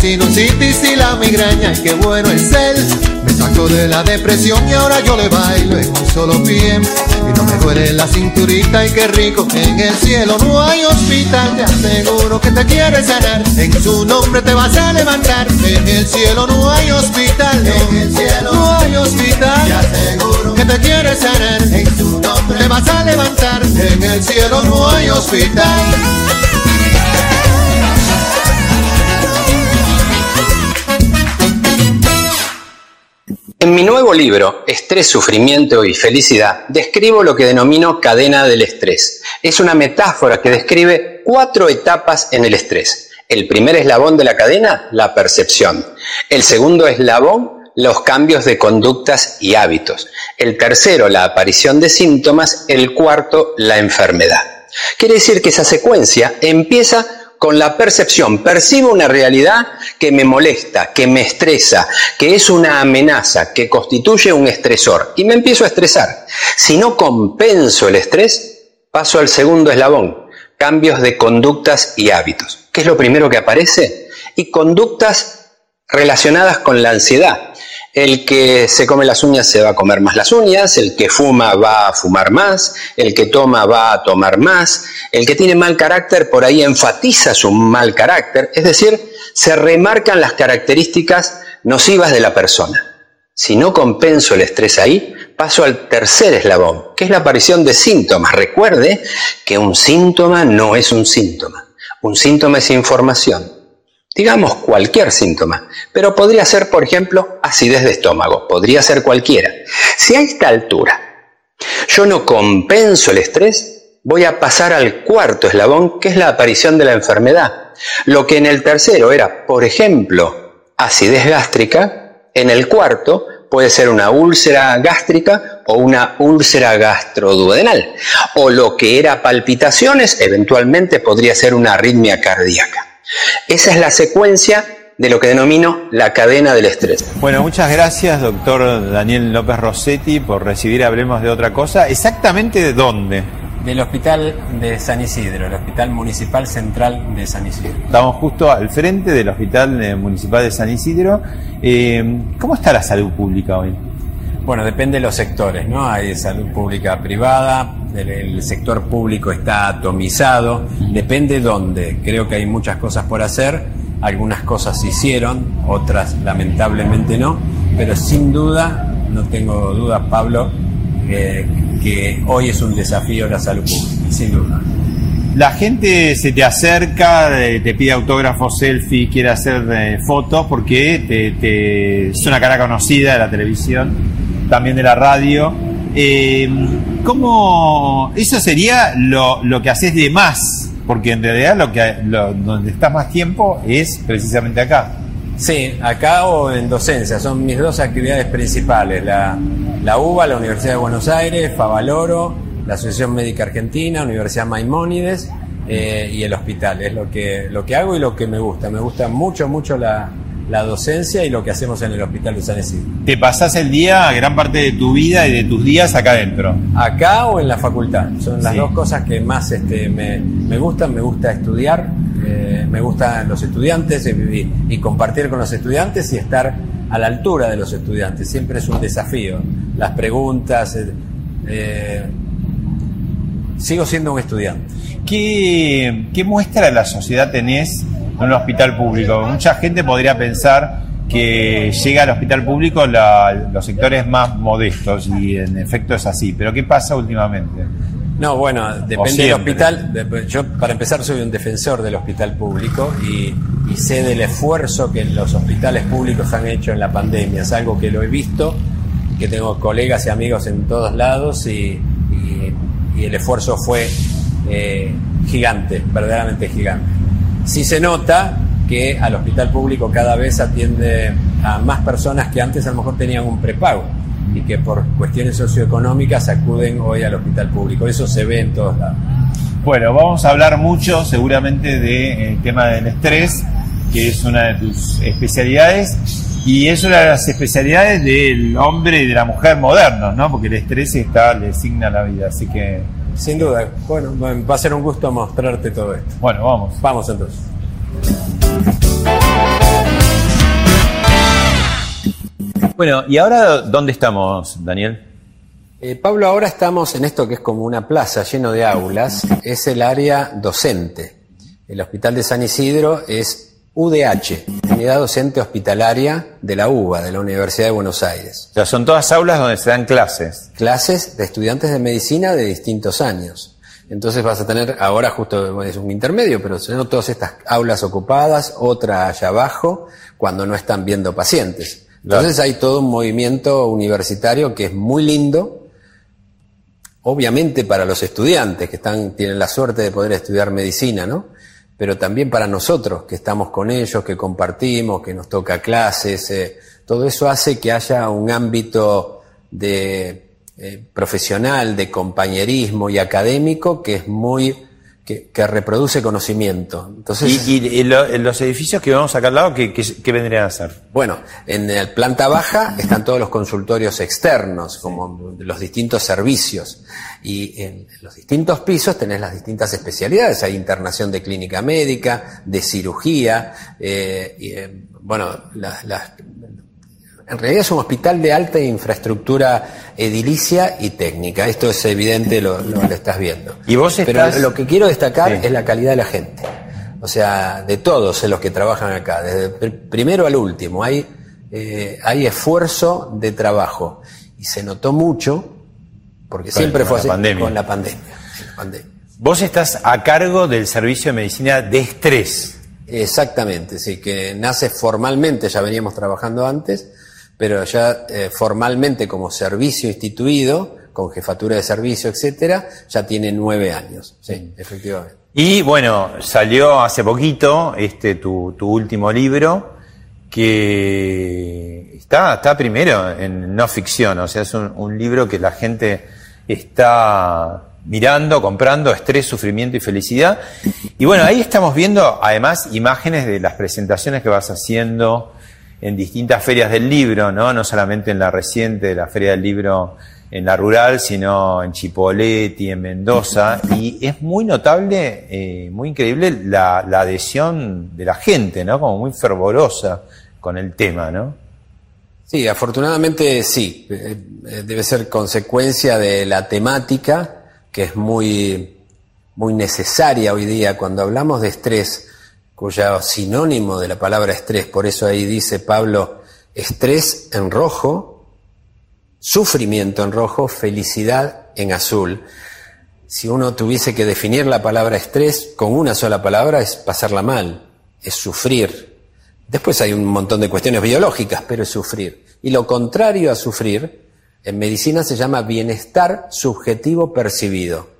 Sinusitis y la migraña, y qué bueno es él. Me sacó de la depresión y ahora yo le bailo en un solo pie. Y no me duele la cinturita y qué rico, en el cielo no hay hospital. Te aseguro que te quiere sanar, en su nombre te vas a levantar. En el cielo no hay hospital, en el cielo no hay hospital. Te aseguro que te quiere sanar, en su nombre te vas a levantar. En el cielo no hay hospital. En mi nuevo libro, Estrés, Sufrimiento y Felicidad, describo lo que denomino cadena del estrés. Es una metáfora que describe cuatro etapas en el estrés. El primer eslabón de la cadena, la percepción. El segundo eslabón, los cambios de conductas y hábitos. El tercero, la aparición de síntomas. El cuarto, la enfermedad. Quiere decir que esa secuencia empieza con la percepción. Percibo una realidad que me molesta, que me estresa, que es una amenaza, que constituye un estresor y me empiezo a estresar. Si no compenso el estrés, paso al segundo eslabón, cambios de conductas y hábitos. ¿Qué es lo primero que aparece? Y conductas relacionadas con la ansiedad. El que se come las uñas se va a comer más las uñas, el que fuma va a fumar más, el que toma va a tomar más, el que tiene mal carácter por ahí enfatiza su mal carácter, es decir, se remarcan las características nocivas de la persona. Si no compenso el estrés ahí, paso al tercer eslabón, que es la aparición de síntomas. Recuerde que un síntoma no es un síntoma, un síntoma es información digamos cualquier síntoma, pero podría ser, por ejemplo, acidez de estómago, podría ser cualquiera. Si a esta altura yo no compenso el estrés, voy a pasar al cuarto eslabón, que es la aparición de la enfermedad. Lo que en el tercero era, por ejemplo, acidez gástrica, en el cuarto puede ser una úlcera gástrica o una úlcera gastroduodenal. O lo que era palpitaciones, eventualmente podría ser una arritmia cardíaca. Esa es la secuencia de lo que denomino la cadena del estrés. Bueno, muchas gracias, doctor Daniel López Rossetti, por recibir Hablemos de otra cosa. ¿Exactamente de dónde? Del Hospital de San Isidro, el Hospital Municipal Central de San Isidro. Estamos justo al frente del Hospital eh, Municipal de San Isidro. Eh, ¿Cómo está la salud pública hoy? Bueno, depende de los sectores, ¿no? Hay salud pública privada, el, sector público está atomizado, depende dónde. Creo que hay muchas cosas por hacer, algunas cosas se hicieron, otras lamentablemente no, pero sin duda, no tengo dudas, Pablo, que hoy es un desafío la salud pública, sin duda. La gente se te acerca, eh, te pide autógrafos, selfie, quiere hacer eh, fotos porque te, es una cara conocida de la televisión también de la radio. Eh, ¿Cómo eso sería lo, lo, que haces de más? Porque en realidad lo que donde estás más tiempo es precisamente acá. Sí, acá o en docencia, son mis dos actividades principales, la, la UBA, la Universidad de Buenos Aires, Favaloro, la Asociación Médica Argentina, Universidad Maimónides eh, y el hospital, es lo que, lo que hago y lo que me gusta, me gusta mucho, mucho la, la docencia y lo que hacemos en el Hospital de San Isidro. ¿Te pasás el día, gran parte de tu vida y de tus días acá adentro? Acá o en la facultad. Son las dos cosas que más este, me, me gustan. Me gusta estudiar, eh, me gustan los estudiantes y, compartir con los estudiantes y estar a la altura de los estudiantes. Siempre es un desafío. Las preguntas. Eh, eh, sigo siendo un estudiante. ¿Qué, ¿Qué muestra de la sociedad tenés en un hospital público. Mucha gente podría pensar que llega al hospital público los sectores más modestos y en efecto es así. Pero ¿qué pasa últimamente? No, bueno, depende del hospital. Yo, para empezar, soy un defensor del hospital público y, sé del esfuerzo que los hospitales públicos han hecho en la pandemia. Es algo que lo he visto, que tengo colegas y amigos en todos lados y, el esfuerzo fue eh, gigante, verdaderamente gigante. Sí se nota que al hospital público cada vez atiende a más personas que antes a lo mejor tenían un prepago y que por cuestiones socioeconómicas acuden hoy al hospital público. Eso se ve en todos lados. Bueno, vamos a hablar mucho seguramente del de, eh, tema del estrés, que es una de tus especialidades y es una de las especialidades del hombre y de la mujer modernos, ¿no? Porque el estrés está, le designa la vida, así que... Sin duda. Bueno, va a ser un gusto mostrarte todo esto. Bueno, vamos. Vamos entonces. Bueno, ¿y ahora dónde estamos, Daniel? Eh, Pablo, ahora estamos en esto que es como una plaza lleno de aulas, es el área docente. El Hospital de San Isidro es UDH, Unidad Docente Hospitalaria de la UBA, de la Universidad de Buenos Aires. O sea, son todas aulas donde se dan clases. Clases de estudiantes de medicina de distintos años. Entonces vas a tener, ahora justo es un intermedio, pero son todas estas aulas ocupadas, otra allá abajo, cuando no están viendo pacientes. Entonces hay todo un movimiento universitario que es muy lindo, obviamente para los estudiantes que están, tienen la suerte de poder estudiar medicina, ¿no? Pero también para nosotros que estamos con ellos, que compartimos, que nos toca clases, eh, todo eso hace que haya un ámbito de eh, profesional, de compañerismo y académico que es muy que, reproduce conocimiento. Entonces, ¿Y, los edificios que vamos acá al lado, ¿qué, vendrían a ser? Bueno, en la planta baja están todos los consultorios externos, como los distintos servicios. Y en los distintos pisos tenés las distintas especialidades. Hay internación de clínica médica, de cirugía, eh, y, eh, bueno, las, en realidad es un hospital de alta infraestructura edilicia y técnica. Esto es evidente, lo, lo, estás viendo. ¿Y vos Pero lo que quiero destacar es la calidad de la gente. O sea, de todos los que trabajan acá, desde el primero al último. Hay, eh, hay esfuerzo de trabajo. Y se notó mucho, porque siempre fue así, con la pandemia. Vos estás a cargo del servicio de medicina de estrés. Exactamente, sí, que nace formalmente, ya veníamos trabajando antes, pero ya eh, formalmente como servicio instituido, con jefatura de servicio, etcétera, ya tiene nueve años, sí, efectivamente. Y bueno, salió hace poquito este tu, tu último libro, que está, está primero en no ficción, o sea, es un, un libro que la gente está mirando, comprando, estrés, sufrimiento y felicidad. Y bueno, ahí estamos viendo además imágenes de las presentaciones que vas haciendo en distintas ferias del libro, ¿no? No solamente en la reciente, la Feria del Libro en la rural, sino en Chipoleti, en Mendoza, y es muy notable, eh, muy increíble la, adhesión de la gente, ¿no? Como muy fervorosa con el tema, ¿no? Sí, afortunadamente sí. Eh, eh, debe ser consecuencia de la temática, que es muy, muy necesaria hoy día. Cuando hablamos de estrés, cuya sinónimo de la palabra estrés, por eso ahí dice Pablo, estrés en rojo, sufrimiento en rojo, felicidad en azul. Si uno tuviese que definir la palabra estrés con una sola palabra es pasarla mal, es sufrir. Después hay un montón de cuestiones biológicas, pero es sufrir. Y lo contrario a sufrir, en medicina se llama bienestar subjetivo percibido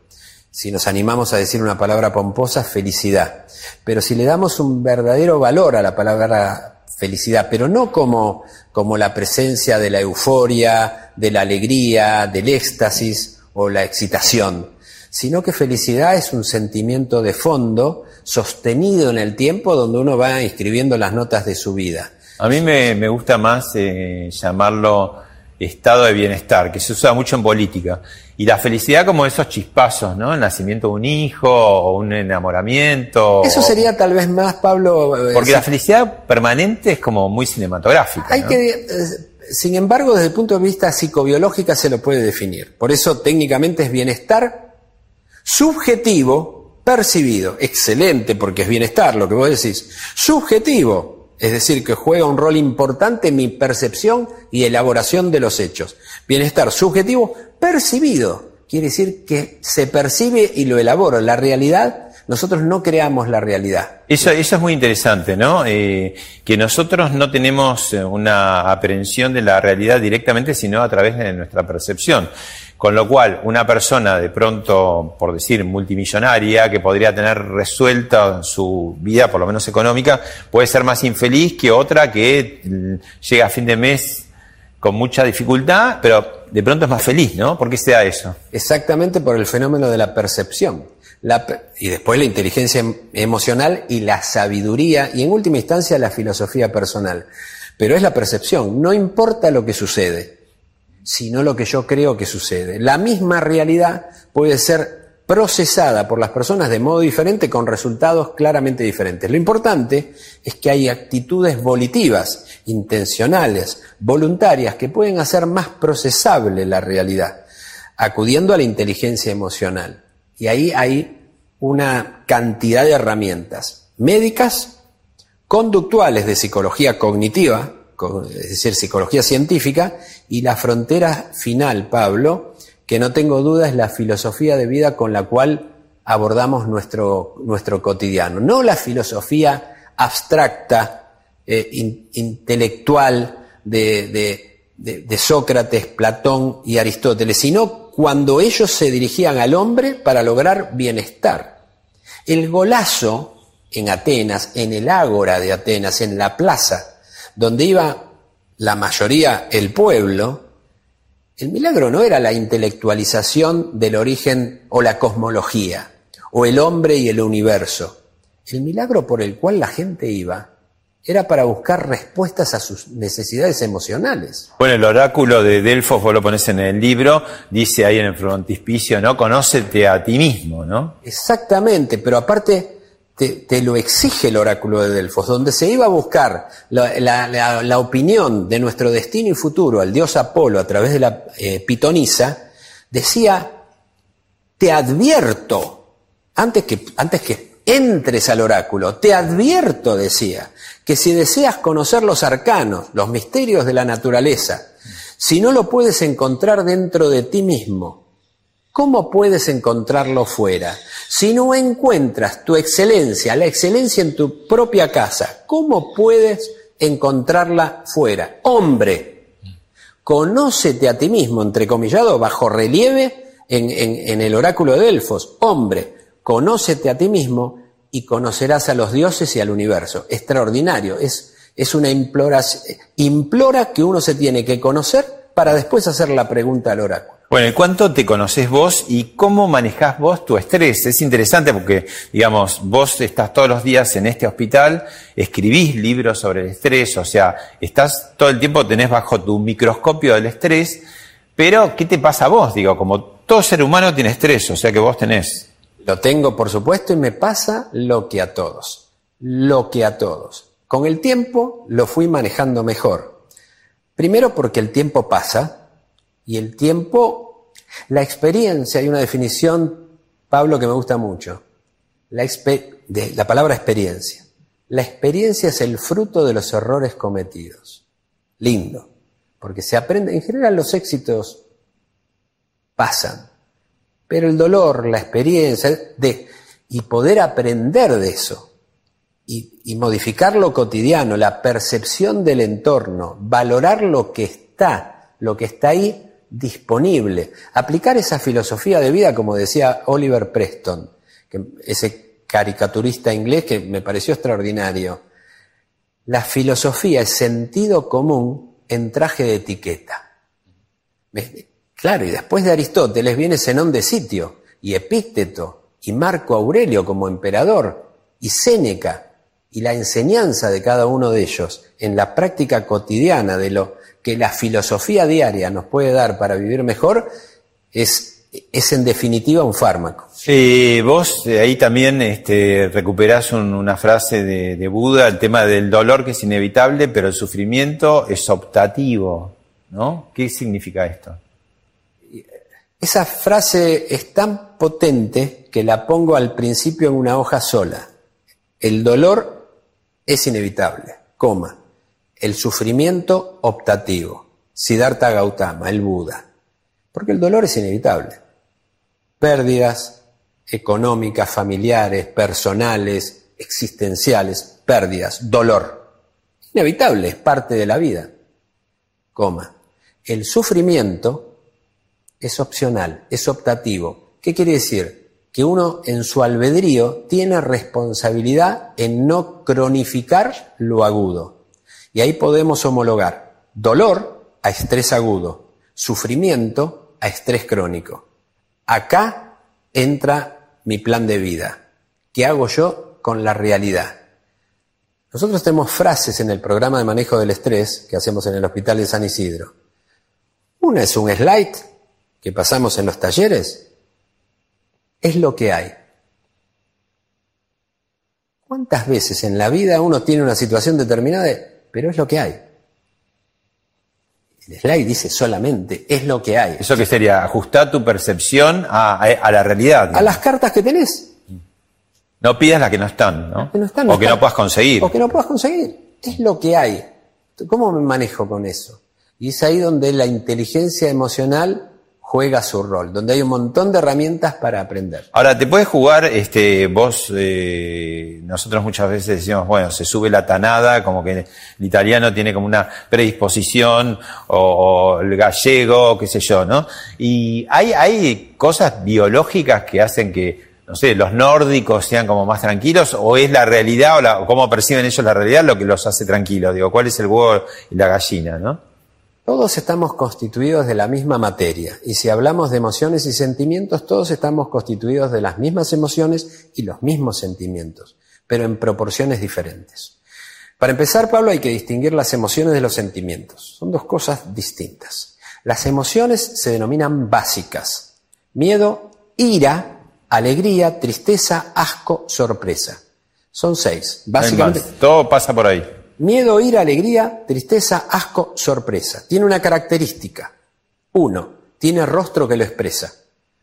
si nos animamos a decir una palabra pomposa, felicidad. Pero si le damos un verdadero valor a la palabra felicidad, pero no como, como la presencia de la euforia, de la alegría, del éxtasis o la excitación, sino que felicidad es un sentimiento de fondo sostenido en el tiempo donde uno va inscribiendo las notas de su vida. A mí me, gusta más eh, llamarlo estado de bienestar, que se usa mucho en política. Y la felicidad como esos chispazos, ¿no? El nacimiento de un hijo o un enamoramiento. Eso sería tal vez más, Pablo. Eh, Porque la felicidad permanente es como muy cinematográfica. Hay que, eh, sin embargo, desde el punto de vista psicobiológica se lo puede definir. Por eso técnicamente es bienestar subjetivo percibido. Excelente, porque es bienestar lo que vos decís. Subjetivo, es decir, que juega un rol importante en mi percepción y elaboración de los hechos. Bienestar subjetivo percibido, quiere decir que se percibe y lo elaboro. La realidad, nosotros no creamos la realidad. Eso, es muy interesante, ¿no? Eh, que nosotros no tenemos eh, una aprehensión de la realidad directamente, sino a través de nuestra percepción. Con lo cual, una persona de pronto, por decir, multimillonaria, que podría tener resuelta su vida, por lo menos económica, puede ser más infeliz que otra que mm, llega a fin de mes con mucha dificultad, pero de pronto es más feliz, ¿no? ¿Por qué se da eso? Exactamente por el fenómeno de la percepción. y después la inteligencia em, emocional y la sabiduría, y en última instancia la filosofía personal. Pero es la percepción, no importa lo que sucede sino lo que yo creo que sucede. La misma realidad puede ser procesada por las personas de modo diferente con resultados claramente diferentes. Lo importante es que hay actitudes volitivas, intencionales, voluntarias, que pueden hacer más procesable la realidad, acudiendo a la inteligencia emocional. Y ahí hay una cantidad de herramientas médicas, conductuales de psicología cognitiva, es decir, psicología científica, y la frontera final, Pablo, que no tengo duda es la filosofía de vida con la cual abordamos nuestro, nuestro cotidiano. No la filosofía abstracta, eh, intelectual de, de Sócrates, Platón y Aristóteles, sino cuando ellos se dirigían al hombre para lograr bienestar. El golazo en Atenas, en el ágora de Atenas, en la plaza, donde iba la mayoría, el pueblo, el milagro no era la intelectualización del origen o la cosmología, o el hombre y el universo. El milagro por el cual la gente iba era para buscar respuestas a sus necesidades emocionales. Bueno, el oráculo de Delfos, vos lo pones en el libro, dice ahí en el frontispicio, ¿no? Conócete a ti mismo, ¿no? Exactamente, pero aparte te, lo exige el oráculo de Delfos, donde se iba a buscar la, opinión de nuestro destino y futuro al dios Apolo a través de la eh, pitonisa, decía, te advierto, antes que, antes que entres al oráculo, te advierto, decía, que si deseas conocer los arcanos, los misterios de la naturaleza, si no lo puedes encontrar dentro de ti mismo, ¿cómo puedes encontrarlo fuera? Si no encuentras tu excelencia, la excelencia en tu propia casa, ¿cómo puedes encontrarla fuera? Hombre, conócete a ti mismo, entrecomillado, bajo relieve en, el oráculo de Delfos. Hombre, conócete a ti mismo y conocerás a los dioses y al universo. Extraordinario, es, es una imploración, implora que uno se tiene que conocer para después hacer la pregunta al oráculo. Bueno, ¿cuánto te conoces vos y cómo manejás vos tu estrés? Es interesante porque, digamos, vos estás todos los días en este hospital, escribís libros sobre el estrés, o sea, estás todo el tiempo, tenés bajo tu microscopio del estrés, pero ¿qué te pasa a vos? Digo, como todo ser humano tiene estrés, o sea que vos tenés. Lo tengo, por supuesto, y me pasa lo que a todos, lo que a todos. Con el tiempo lo fui manejando mejor. Primero porque el tiempo pasa, y el tiempo, la experiencia, hay una definición, Pablo, que me gusta mucho, la, de, la palabra experiencia. La experiencia es el fruto de los errores cometidos. Lindo, porque se aprende, en general los éxitos pasan, pero el dolor, la experiencia, de, y poder aprender de eso, y, y, modificar lo cotidiano, la percepción del entorno, valorar lo que está, lo que está ahí, disponible. Aplicar esa filosofía de vida, como decía Oliver Preston, ese caricaturista inglés que me pareció extraordinario. La filosofía es sentido común en traje de etiqueta. Claro, y después de Aristóteles viene Zenón de Sitio, y Epícteto, y Marco Aurelio como emperador, y Séneca, y la enseñanza de cada uno de ellos en la práctica cotidiana de lo que la filosofía diaria nos puede dar para vivir mejor es, es en definitiva un fármaco. Sí, vos eh, ahí también este, recuperás una frase de, de, Buda, el tema del dolor que es inevitable, pero el sufrimiento es optativo, ¿no? ¿Qué significa esto? Esa frase es tan potente que la pongo al principio en una hoja sola. El dolor es inevitable, coma el sufrimiento optativo. Siddhartha Gautama, el Buda. Porque el dolor es inevitable. Pérdidas económicas, familiares, personales, existenciales, pérdidas, dolor. Inevitable, es parte de la vida. El sufrimiento es opcional, es optativo. ¿Qué quiere decir? Que uno en su albedrío tiene responsabilidad en no cronificar lo agudo. Y ahí podemos homologar dolor a estrés agudo, sufrimiento a estrés crónico. Acá entra mi plan de vida. ¿Qué hago yo con la realidad? Nosotros tenemos frases en el programa de manejo del estrés que hacemos en el Hospital de San Isidro. Una es un slide que pasamos en los talleres. Es lo que hay. ¿Cuántas veces en la vida uno tiene una situación determinada, pero es lo que hay? El slide dice solamente, es lo que hay. ¿Eso que sería? Ajustar tu percepción a, la realidad. A las cartas que tenés. No pidas las que no están, ¿no? Que no están, o que no puedas conseguir. O que no puedas conseguir. Es lo que hay. ¿Cómo me manejo con eso? Y es ahí donde la inteligencia emocional juega su rol, donde hay un montón de herramientas para aprender. Ahora, te puedes jugar, este, vos, eh, nosotros muchas veces decimos, bueno, se sube la tanada, como que el italiano tiene como una predisposición, o, el gallego, qué sé yo, ¿no? Y hay, hay cosas biológicas que hacen que, no sé, los nórdicos sean como más tranquilos, o es la realidad, o, la, o cómo perciben ellos la realidad lo que los hace tranquilos. Digo, ¿cuál es el huevo y la gallina, no? Todos estamos constituidos de la misma materia y si hablamos de emociones y sentimientos, todos estamos constituidos de las mismas emociones y los mismos sentimientos, pero en proporciones diferentes. Para empezar, Pablo, hay que distinguir las emociones de los sentimientos. Son dos cosas distintas. Las emociones se denominan básicas. Miedo, ira, alegría, tristeza, asco, sorpresa. Son seis. Básicamente. Todo pasa por ahí. Miedo, ira, alegría, tristeza, asco, sorpresa. Tiene una característica. Uno, tiene rostro que lo expresa.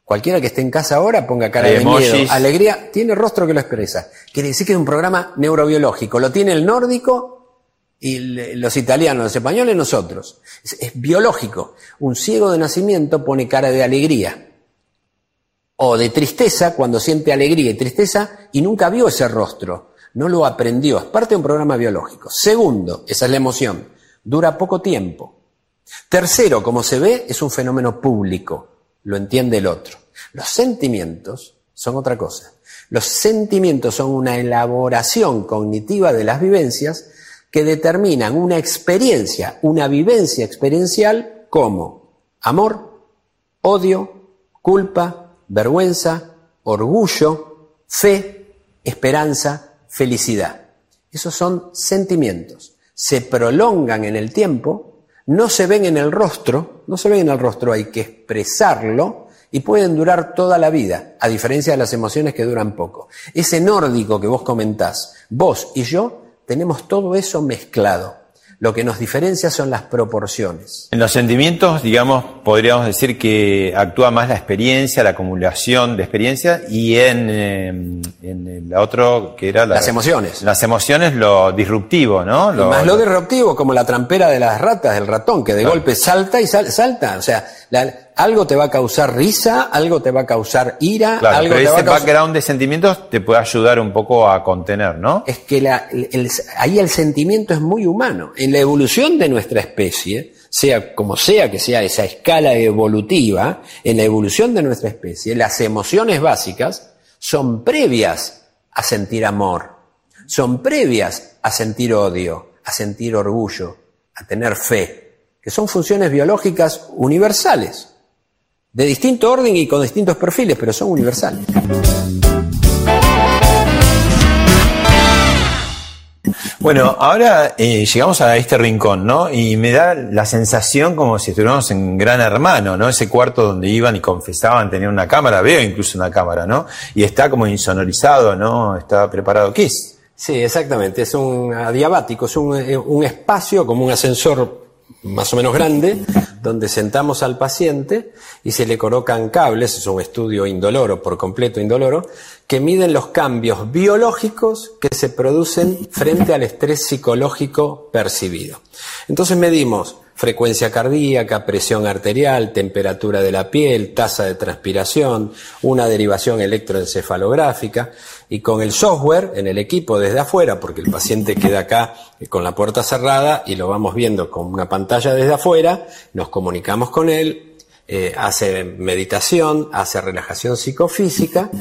Cualquiera que esté en casa ahora ponga cara de miedo, alegría, tiene rostro que lo expresa. Quiere decir que es un programa neurobiológico. Lo tiene el nórdico y los italianos, los españoles, nosotros. Es, es biológico. Un ciego de nacimiento pone cara de alegría o de tristeza cuando siente alegría y tristeza y nunca vio ese rostro no lo aprendió, es parte de un programa biológico. Segundo, esa es la emoción, dura poco tiempo. Tercero, como se ve, es un fenómeno público, lo entiende el otro. Los sentimientos son otra cosa. Los sentimientos son una elaboración cognitiva de las vivencias que determinan una experiencia, una vivencia experiencial como amor, odio, culpa, vergüenza, orgullo, fe, esperanza, felicidad. Esos son sentimientos. Se prolongan en el tiempo, no se ven en el rostro, no se ven en el rostro, hay que expresarlo y pueden durar toda la vida, a diferencia de las emociones que duran poco. Ese nórdico que vos comentás, vos y yo, tenemos todo eso mezclado. Lo que nos diferencia son las proporciones. En los sentimientos, digamos, podríamos decir que actúa más la experiencia, la acumulación de experiencia, y en, eh, en el otro que era las emociones. Las emociones, lo disruptivo, ¿no? Lo, más lo, disruptivo, como la trampera de las ratas, del ratón, que de golpe salta y salta. O sea, algo te va a causar risa, algo te va a causar ira, algo pero te ese va a background de sentimientos te puede ayudar un poco a contener, ¿no? Es que la, ahí el sentimiento es muy humano. En la evolución de nuestra especie, sea como sea que sea esa escala evolutiva, en la evolución de nuestra especie, las emociones básicas son previas a sentir amor, son previas a sentir odio, a sentir orgullo, a tener fe que son funciones biológicas universales, de distinto orden y con distintos perfiles, pero son universales. Bueno, ahora eh, llegamos a este rincón, ¿no? Y me da la sensación como si estuviéramos en Gran Hermano, ¿no? Ese cuarto donde iban y confesaban tener una cámara, veo incluso una cámara, ¿no? Y está como insonorizado, ¿no? Está preparado. ¿Qué es? Sí, exactamente. Es un adiabático, es un, eh, un espacio como un ascensor más o menos grande, donde sentamos al paciente y se le colocan cables, es un estudio indoloro, por completo indoloro, que miden los cambios biológicos que se producen frente al estrés psicológico percibido. Entonces medimos frecuencia cardíaca, presión arterial, temperatura de la piel, tasa de transpiración, una derivación electroencefalográfica y con el software en el equipo desde afuera, porque el paciente queda acá con la puerta cerrada y lo vamos viendo con una pantalla desde afuera, nos comunicamos con él, eh, hace meditación, hace relajación psicofísica,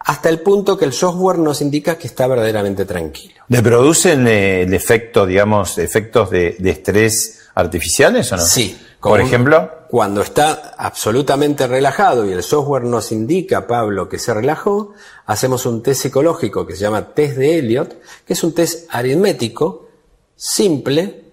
hasta el punto que el software nos indica que está verdaderamente tranquilo. ¿Le producen eh, el efecto, digamos, efectos de, estrés artificiales o no? Sí. Por ejemplo. Cuando está absolutamente relajado y el software nos indica, Pablo, que se relajó, hacemos un test psicológico que se llama test de Elliot, que es un test aritmético, simple,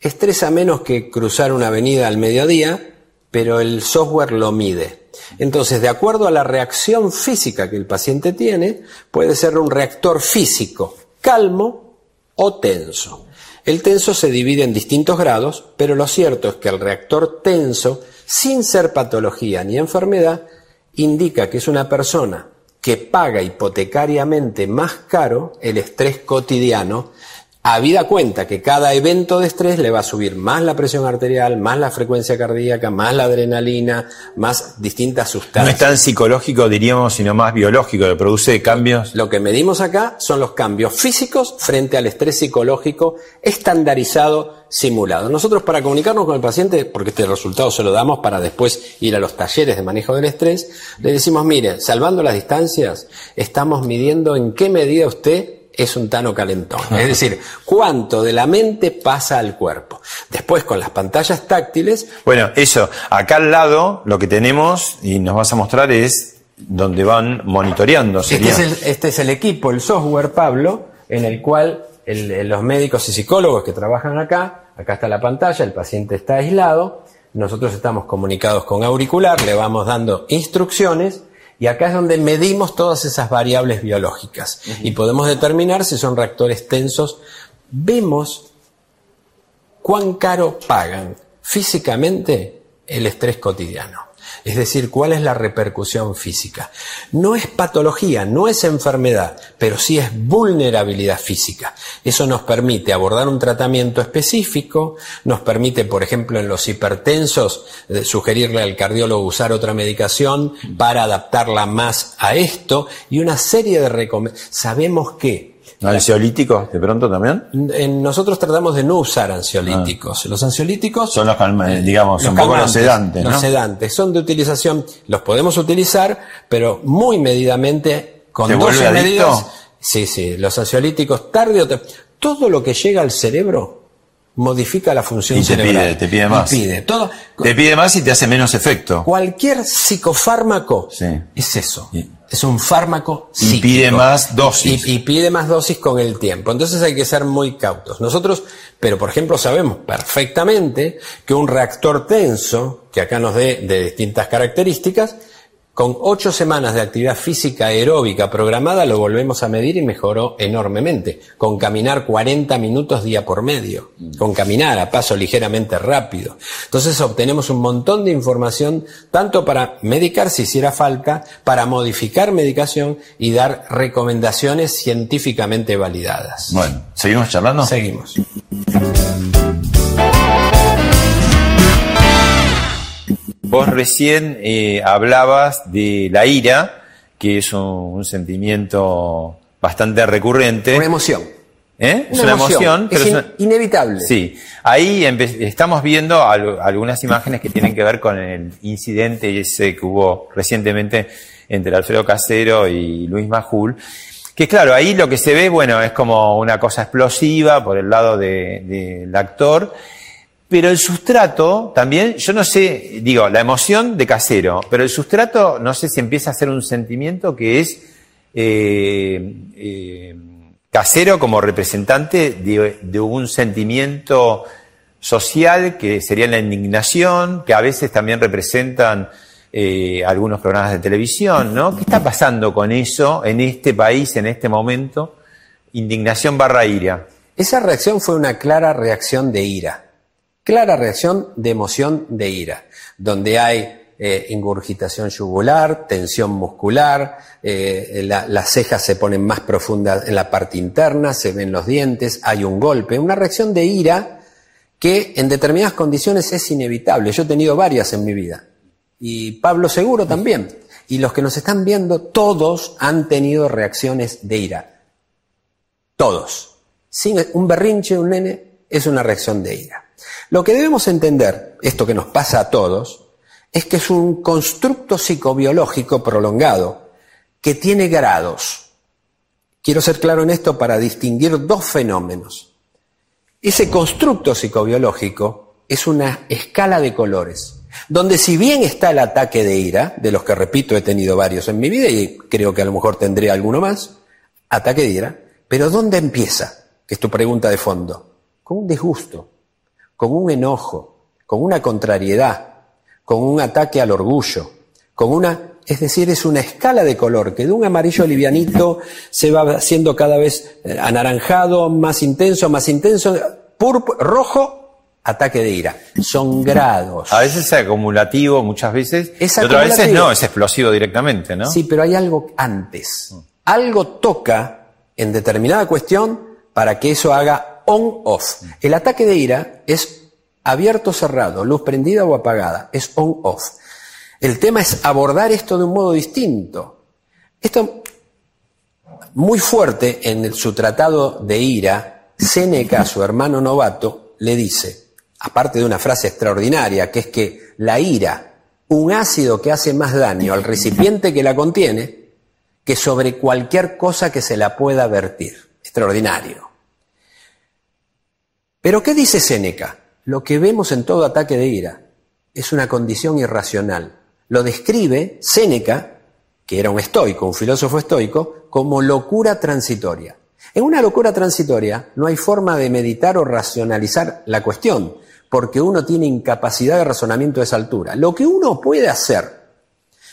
estresa menos que cruzar una avenida al mediodía, pero el software lo mide. Entonces, de acuerdo a la reacción física que el paciente tiene, puede ser un reactor físico calmo o tenso. El tenso se divide en distintos grados, pero lo cierto es que el reactor tenso, sin ser patología ni enfermedad, indica que es una persona que paga hipotecariamente más caro el estrés cotidiano habida cuenta que cada evento de estrés le va a subir más la presión arterial, más la frecuencia cardíaca, más la adrenalina, más distintas sustancias. No es tan psicológico, diríamos, sino más biológico, que produce cambios. Lo que medimos acá son los cambios físicos frente al estrés psicológico estandarizado, simulado. Nosotros para comunicarnos con el paciente, porque este resultado se lo damos para después ir a los talleres de manejo del estrés, le decimos, mire, salvando las distancias, estamos midiendo en qué medida usted es un tano calentón. Es decir, cuánto de la mente pasa al cuerpo. Después con las pantallas táctiles. Bueno, eso, acá al lado lo que tenemos y nos vas a mostrar es donde van monitoreando. Este es, el, este es el equipo, el software, Pablo, en el cual los médicos y psicólogos que trabajan acá, acá está la pantalla, el paciente está aislado, nosotros estamos comunicados con auricular, le vamos dando instrucciones y acá es donde medimos todas esas variables biológicas y podemos determinar si son reactores tensos. Vemos cuán caro pagan físicamente el estrés cotidiano. Es decir, cuál es la repercusión física. No es patología, no es enfermedad, pero sí es vulnerabilidad física. Eso nos permite abordar un tratamiento específico, nos permite, por ejemplo, en los hipertensos, eh, sugerirle al cardiólogo usar otra medicación para adaptarla más a esto y una serie de recomendaciones. Sabemos que ¿Ansiolíticos de pronto también? nosotros tratamos de no usar ansiolíticos. Ah. Los ansiolíticos son los, digamos, un poco los sedantes. Los sedantes son de utilización, los podemos utilizar, pero muy medidamente, con dosis medidas. Sí, sí, los ansiolíticos tarde o todo lo que llega al cerebro modifica la función y te cerebral. Pide, te pide más. Pide, todo, te pide más y te hace menos efecto. Cualquier psicofármaco es eso. Es un fármaco psíquico. Y pide más dosis. Y, pide más dosis con el tiempo. Entonces hay que ser muy cautos. Nosotros, pero por ejemplo, sabemos perfectamente que un reactor tenso, que acá nos dé de distintas características, con ocho semanas de actividad física aeróbica programada lo volvemos a medir y mejoró enormemente. Con caminar 40 minutos día por medio. Con caminar a paso ligeramente rápido. Entonces obtenemos un montón de información tanto para medicar si hiciera falta, para modificar medicación y dar recomendaciones científicamente validadas. Bueno, ¿seguimos charlando? Seguimos. Vos recién eh, hablabas de la ira, que es un, sentimiento bastante recurrente. Una emoción. ¿Eh? es una emoción, pero es, inevitable. Sí, ahí estamos viendo algunas imágenes que tienen que ver con el incidente ese que hubo recientemente entre Alfredo Casero y Luis Majul. Que claro, ahí lo que se ve, bueno, es como una cosa explosiva por el lado del actor pero el sustrato también, yo no sé, digo, la emoción de casero, pero el sustrato no sé si empieza a ser un sentimiento que es eh, eh, casero como representante de, un sentimiento social que sería la indignación, que a veces también representan eh, algunos programas de televisión, ¿no? ¿Qué está pasando con eso en este país, en este momento? Indignación barra ira. Esa reacción fue una clara reacción de ira clara reacción de emoción de ira, donde hay eh, ingurgitación yugular, tensión muscular, eh, las cejas se ponen más profundas en la parte interna, se ven los dientes, hay un golpe, una reacción de ira que en determinadas condiciones es inevitable. Yo he tenido varias en mi vida. Y Pablo seguro también. Y los que nos están viendo, todos han tenido reacciones de ira. Todos. Sin un berrinche, un nene, es una reacción de ira. Lo que debemos entender, esto que nos pasa a todos, es que es un constructo psicobiológico prolongado que tiene grados. Quiero ser claro en esto para distinguir dos fenómenos. Ese constructo psicobiológico es una escala de colores, donde si bien está el ataque de ira, de los que repito he tenido varios en mi vida y creo que a lo mejor tendré alguno más, ataque de ira, pero ¿dónde empieza? Que es tu pregunta de fondo. Con un disgusto, con un enojo, con una contrariedad, con un ataque al orgullo, con una es decir, es una escala de color que de un amarillo livianito se va haciendo cada vez eh, anaranjado, más intenso, más intenso, rojo, ataque de ira. Son grados. A veces es acumulativo, muchas veces. Es y otras veces no, es explosivo directamente, ¿no? Sí, pero hay algo antes. Algo toca en determinada cuestión para que eso haga on-off. El ataque de ira es abierto cerrado, luz prendida o apagada, es on-off. El tema es abordar esto de un modo distinto. Esto muy fuerte en su tratado de ira, Seneca, su hermano novato, le dice, aparte de una frase extraordinaria, que es que la ira, un ácido que hace más daño al recipiente que la contiene, que sobre cualquier cosa que se la pueda vertir. Extraordinario. Pero ¿qué dice Séneca? Lo que vemos en todo ataque de ira es una condición irracional lo describe Séneca, que era un estoico, un filósofo estoico, como locura transitoria. En una locura transitoria no hay forma de meditar o racionalizar la cuestión, porque uno tiene incapacidad de razonamiento a esa altura. Lo que uno puede hacer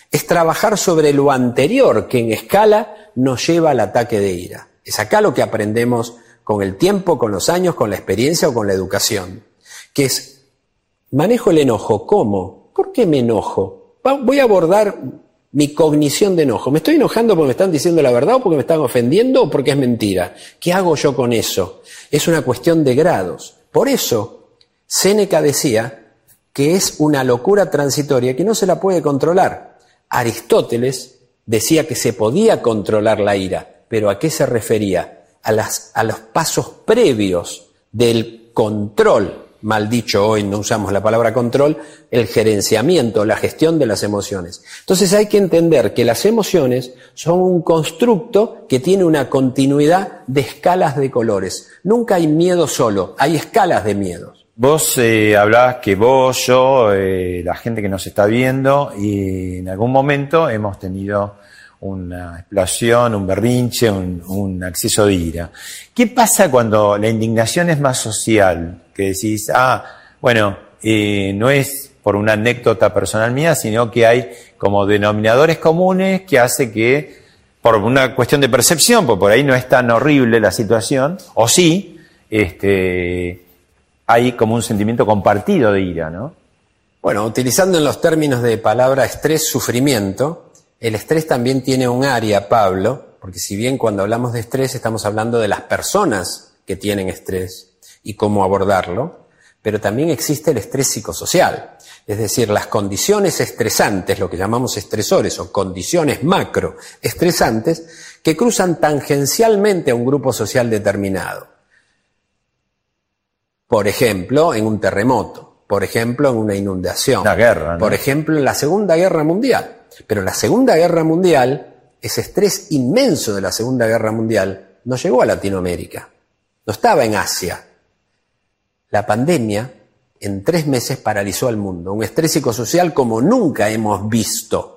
es trabajar sobre lo anterior que en escala nos lleva al ataque de ira. Es acá lo que aprendemos con el tiempo, con los años, con la experiencia o con la educación, que es manejo el enojo. ¿Cómo? ¿Por qué me enojo? voy a abordar mi cognición de enojo. ¿Me estoy enojando porque me están diciendo la verdad o porque me están ofendiendo o porque es mentira? ¿Qué hago yo con eso? Es una cuestión de grados. Por eso, Séneca decía que es una locura transitoria que no se la puede controlar. Aristóteles decía que se podía controlar la ira, pero ¿a qué se refería? A, los pasos previos del control mal dicho hoy, no usamos la palabra control, el gerenciamiento, la gestión de las emociones. Entonces hay que entender que las emociones son un constructo que tiene una continuidad de escalas de colores. Nunca hay miedo solo, hay escalas de miedos. Vos eh, hablabas que vos, yo, eh, la gente que nos está viendo, y en algún momento hemos tenido una explosión, un berrinche, un, acceso de ira. ¿Qué pasa cuando la indignación es más social? Que decís, ah, bueno, eh, no es por una anécdota personal mía, sino que hay como denominadores comunes que hace que, por una cuestión de percepción, pues por ahí no es tan horrible la situación, o sí, este, hay como un sentimiento compartido de ira, ¿no? Bueno, utilizando en los términos de palabra estrés, sufrimiento, el estrés también tiene un área, Pablo, porque si bien cuando hablamos de estrés estamos hablando de las personas que tienen estrés y cómo abordarlo, pero también existe el estrés psicosocial, es decir, las condiciones estresantes, lo que llamamos estresores o condiciones macro estresantes, que cruzan tangencialmente a un grupo social determinado. Por ejemplo, en un terremoto, por ejemplo, en una inundación, guerra, por ejemplo, en la Segunda Guerra Mundial. Pero la Segunda Guerra Mundial, ese estrés inmenso de la Segunda Guerra Mundial, no llegó a Latinoamérica, no estaba en Asia. La pandemia en tres meses paralizó al mundo, un estrés psicosocial como nunca hemos visto.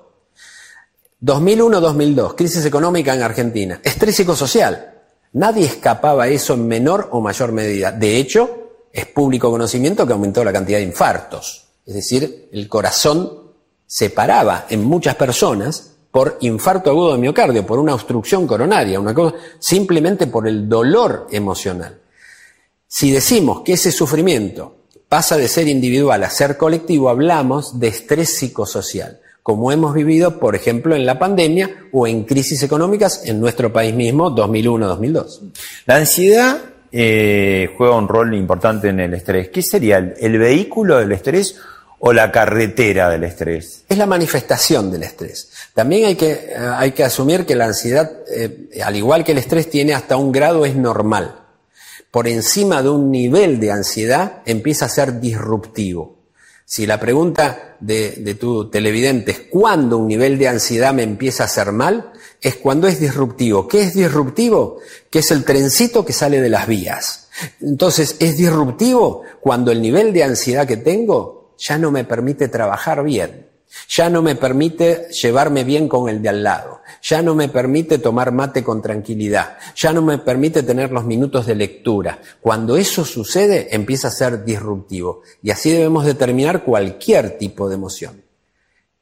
2001-2002, crisis económica en Argentina, estrés psicosocial. Nadie escapaba a eso en menor o mayor medida. De hecho, es público conocimiento que aumentó la cantidad de infartos. Es decir, el corazón se paraba en muchas personas por infarto agudo de miocardio, por una obstrucción coronaria, una cosa, simplemente por el dolor emocional. Si decimos que ese sufrimiento pasa de ser individual a ser colectivo, hablamos de estrés psicosocial, como hemos vivido, por ejemplo, en la pandemia o en crisis económicas en nuestro país mismo 2001-2002. La ansiedad eh, juega un rol importante en el estrés. ¿Qué sería el, vehículo del estrés o la carretera del estrés? Es la manifestación del estrés. También hay que, eh, hay que asumir que la ansiedad, eh, al igual que el estrés, tiene hasta un grado, es normal. Por encima de un nivel de ansiedad empieza a ser disruptivo. Si la pregunta de, de tu televidente es cuándo un nivel de ansiedad me empieza a hacer mal, es cuando es disruptivo. ¿Qué es disruptivo? Que es el trencito que sale de las vías. Entonces, es disruptivo cuando el nivel de ansiedad que tengo ya no me permite trabajar bien, ya no me permite llevarme bien con el de al lado, ya no me permite tomar mate con tranquilidad, ya no me permite tener los minutos de lectura. Cuando eso sucede, empieza a ser disruptivo. Y así debemos determinar cualquier tipo de emoción.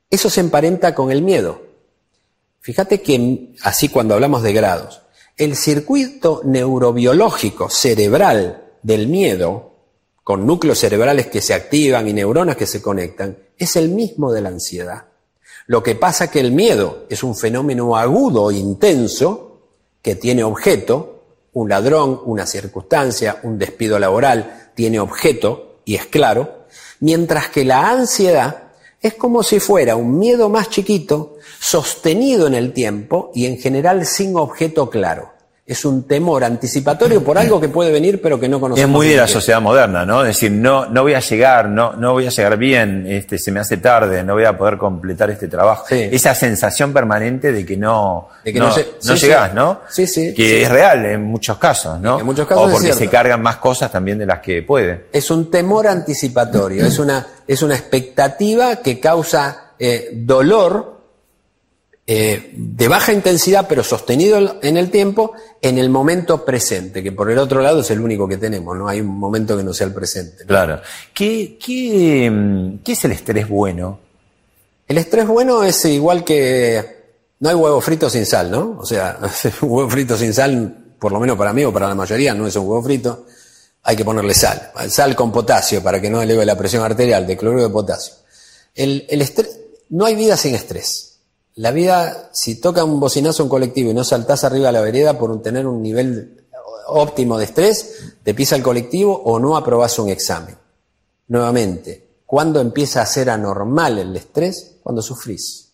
Eso se emparenta con el miedo. Fíjate que, así cuando hablamos de grados, el circuito neurobiológico cerebral del miedo, con núcleos cerebrales que se activan y neuronas que se conectan, es el mismo de la ansiedad. Lo que pasa que el miedo es un fenómeno agudo, intenso, que tiene objeto, un ladrón, una circunstancia, un despido laboral, tiene objeto y es claro, mientras que la ansiedad es como si fuera un miedo más chiquito, sostenido en el tiempo y en general sin objeto claro es un temor anticipatorio por algo que puede venir pero que no conocemos. Es muy de la sociedad moderna, ¿no? Es decir, no, no voy a llegar, no, no voy a llegar bien, este, se me hace tarde, no voy a poder completar este trabajo. Esa sensación permanente de que no, de que no, no, llegás, ¿no? Sí, sí. Que es real en muchos casos, ¿no? En muchos casos o porque se cargan más cosas también de las que puede. Es un temor anticipatorio, es una, es una expectativa que causa eh, dolor eh, de baja intensidad pero sostenido en el tiempo en el momento presente, que por el otro lado es el único que tenemos, no hay un momento que no sea el presente. Claro. ¿Qué, qué, mm, qué es el estrés bueno? El estrés bueno es igual que no hay huevo frito sin sal, ¿no? O sea, un huevo frito sin sal, por lo menos para mí o para la mayoría, no es un huevo frito. Hay que ponerle sal. Sal con potasio para que no eleve la presión arterial, de cloruro de potasio. El, el estrés, no hay vida sin estrés. La vida, si toca un bocinazo un colectivo y no saltás arriba a la vereda por tener un nivel óptimo de estrés, te pisa el colectivo o no aprobás un examen. Nuevamente, ¿cuándo empieza a ser anormal el estrés? Cuando sufrís,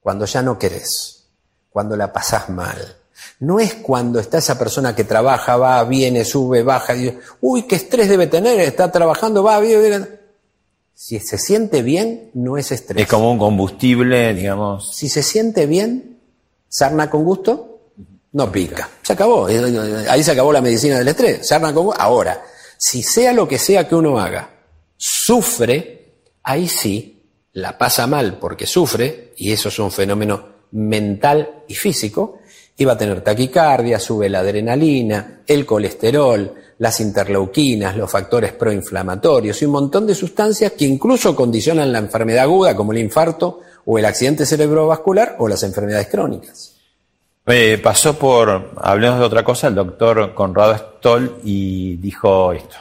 cuando ya no querés, cuando la pasás mal. No es cuando está esa persona que trabaja, va, viene, sube, baja, y dice, uy, qué estrés debe tener, está trabajando, va, viene, viene. Si se siente bien, no es estrés. Es como un combustible, digamos. Si se siente bien, sarna con gusto, no pica. Se acabó. Ahí se acabó la medicina del estrés. Sarna con gusto. Ahora, si sea lo que sea que uno haga, sufre, ahí sí, la pasa mal porque sufre, y eso es un fenómeno mental y físico, y va a tener taquicardia, sube la adrenalina, el colesterol, las interleuquinas, los factores proinflamatorios y un montón de sustancias que incluso condicionan la enfermedad aguda como el infarto o el accidente cerebrovascular o las enfermedades crónicas. Eh, pasó por, hablemos de otra cosa, el doctor Conrado Stoll y dijo esto.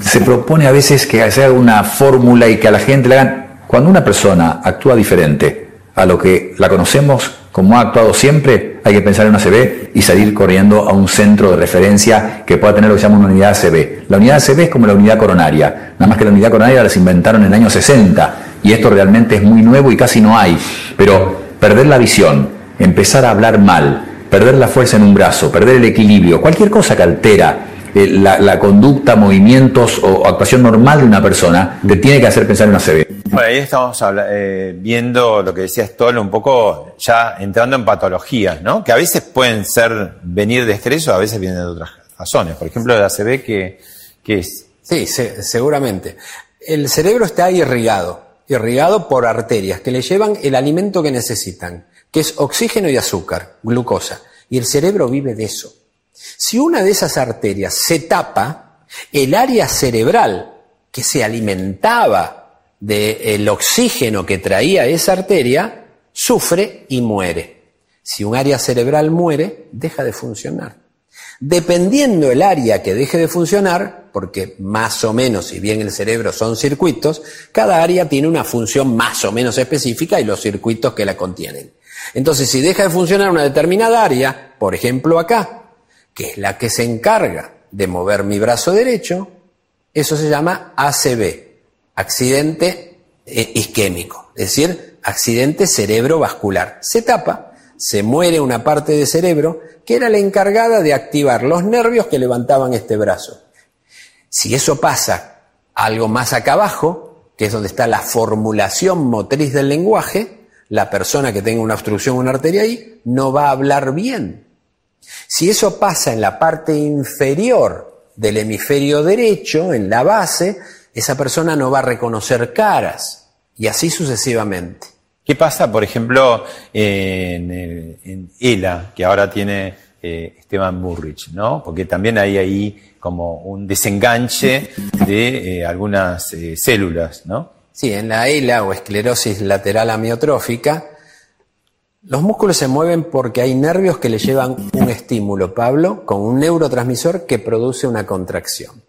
Se propone a veces que sea una fórmula y que a la gente le hagan, cuando una persona actúa diferente a lo que la conocemos, como ha actuado siempre, hay que pensar en una CB y salir corriendo a un centro de referencia que pueda tener lo que se llama una unidad CB. La unidad CB es como la unidad coronaria, nada más que la unidad coronaria la inventaron en el año 60 y esto realmente es muy nuevo y casi no hay. Pero perder la visión, empezar a hablar mal, perder la fuerza en un brazo, perder el equilibrio, cualquier cosa que altera eh, la, conducta, movimientos o, actuación normal de una persona, te tiene que hacer pensar en una CB. Bueno, ahí estamos eh, viendo lo que decía Stoll, un poco ya entrando en patologías, ¿no? Que a veces pueden ser venir de estrés o a veces vienen de otras razones. Por ejemplo, la CB, que, es? Sí, seguramente. El cerebro está irrigado, irrigado por arterias que le llevan el alimento que necesitan, que es oxígeno y azúcar, glucosa. Y el cerebro vive de eso. Si una de esas arterias se tapa, el área cerebral que se alimentaba del oxígeno que traía esa arteria, sufre y muere. Si un área cerebral muere, deja de funcionar. Dependiendo el área que deje de funcionar, porque más o menos, si bien el cerebro son circuitos, cada área tiene una función más o menos específica y los circuitos que la contienen. Entonces, si deja de funcionar una determinada área, por ejemplo acá, que es la que se encarga de mover mi brazo derecho, eso se llama ACV, accidente eh, isquémico, es decir, accidente cerebrovascular. Se tapa, se muere una parte del cerebro que era la encargada de activar los nervios que levantaban este brazo. Si eso pasa algo más acá abajo, que es donde está la formulación motriz del lenguaje, la persona que tenga una obstrucción, una arteria ahí, no va a hablar bien. Si eso pasa en la parte inferior del hemisferio derecho, en la base, esa persona no va a reconocer caras y así sucesivamente. ¿Qué pasa, por ejemplo, en, ELA, que ahora tiene eh, Esteban Burrich, ¿no? Porque también hay ahí como un desenganche de eh, algunas eh, células, ¿no? Sí, en la ELA o esclerosis lateral amiotrófica, los músculos se mueven porque hay nervios que le llevan un estímulo, Pablo, con un neurotransmisor que produce una contracción.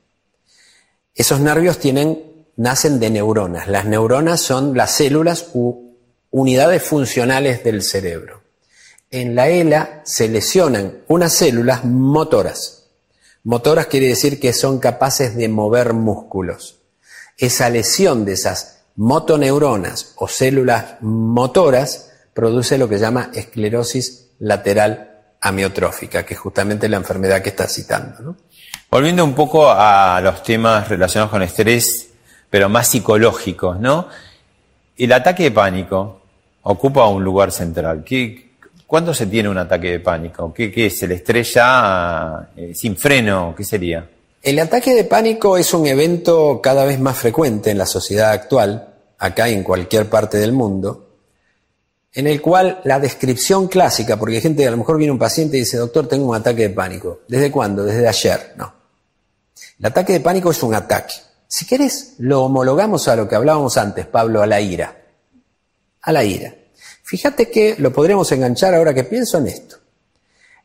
Esos nervios tienen, nacen de neuronas. Las neuronas son las células u unidades funcionales del cerebro. En la ELA se lesionan unas células motoras. Motoras quiere decir que son capaces de mover músculos. Esa lesión de esas motoneuronas o células motoras produce lo que se llama esclerosis lateral amiotrófica, que es justamente la enfermedad que está citando. Volviendo un poco a los temas relacionados con estrés, pero más psicológicos, ¿no? El ataque de pánico ocupa un lugar central. ¿Qué, ¿Cuándo se tiene un ataque de pánico? ¿Qué, qué es? ¿El estrés ya eh, sin freno? ¿Qué sería? El ataque de pánico es un evento cada vez más frecuente en la sociedad actual, acá y en cualquier parte del mundo, en el cual la descripción clásica, porque hay gente, a lo mejor viene un paciente y dice, doctor, tengo un ataque de pánico. ¿Desde cuándo? Desde ayer. No. El ataque de pánico es un ataque. Si querés, lo homologamos a lo que hablábamos antes, Pablo, a la ira. A la ira. Fíjate que lo podremos enganchar ahora que pienso en esto.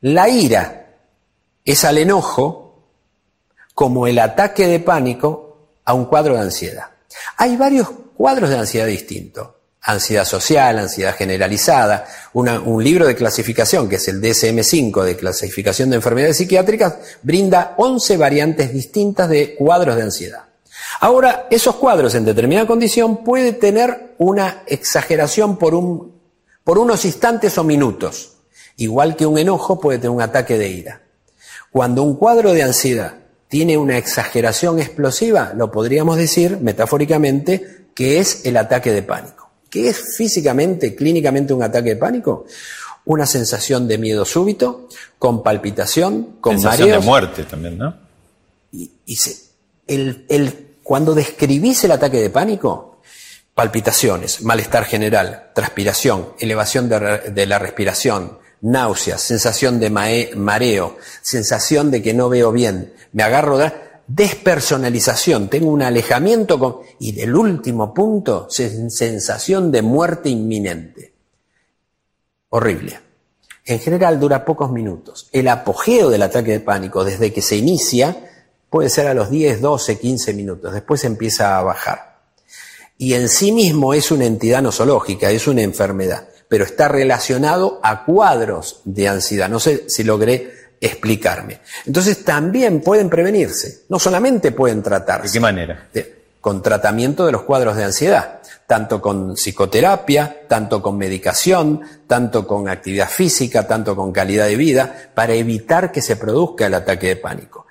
La ira es al enojo como el ataque de pánico a un cuadro de ansiedad. Hay varios cuadros de ansiedad distintos ansiedad social, ansiedad generalizada, un libro de clasificación, que es el DSM5 de clasificación de enfermedades psiquiátricas, brinda 11 variantes distintas de cuadros de ansiedad. Ahora, esos cuadros en determinada condición pueden tener una exageración por unos instantes o minutos, igual que un enojo puede tener un ataque de ira. Cuando un cuadro de ansiedad tiene una exageración explosiva, lo podríamos decir metafóricamente que es el ataque de pánico. ¿Qué es físicamente, clínicamente un ataque de pánico? Una sensación de miedo súbito, con palpitación, con sensación de muerte también, ¿no? Y, el, cuando describís el ataque de pánico, palpitaciones, malestar general, transpiración, elevación de, de la respiración, náuseas, sensación de mareo, sensación de que no veo bien, me agarro de despersonalización, tengo un alejamiento con... Y del último punto, sensación de muerte inminente. Horrible. En general dura pocos minutos. El apogeo del ataque de pánico desde que se inicia puede ser a los 10, 12, 15 minutos. Después empieza a bajar. Y en sí mismo es una entidad nosológica, es una enfermedad, pero está relacionado a cuadros de ansiedad. No sé si logré explicarme. Entonces también pueden prevenirse, no solamente pueden tratarse. ¿De qué manera? con tratamiento de los cuadros de ansiedad, tanto con psicoterapia, tanto con medicación, tanto con actividad física, tanto con calidad de vida, para evitar que se produzca el ataque de pánico.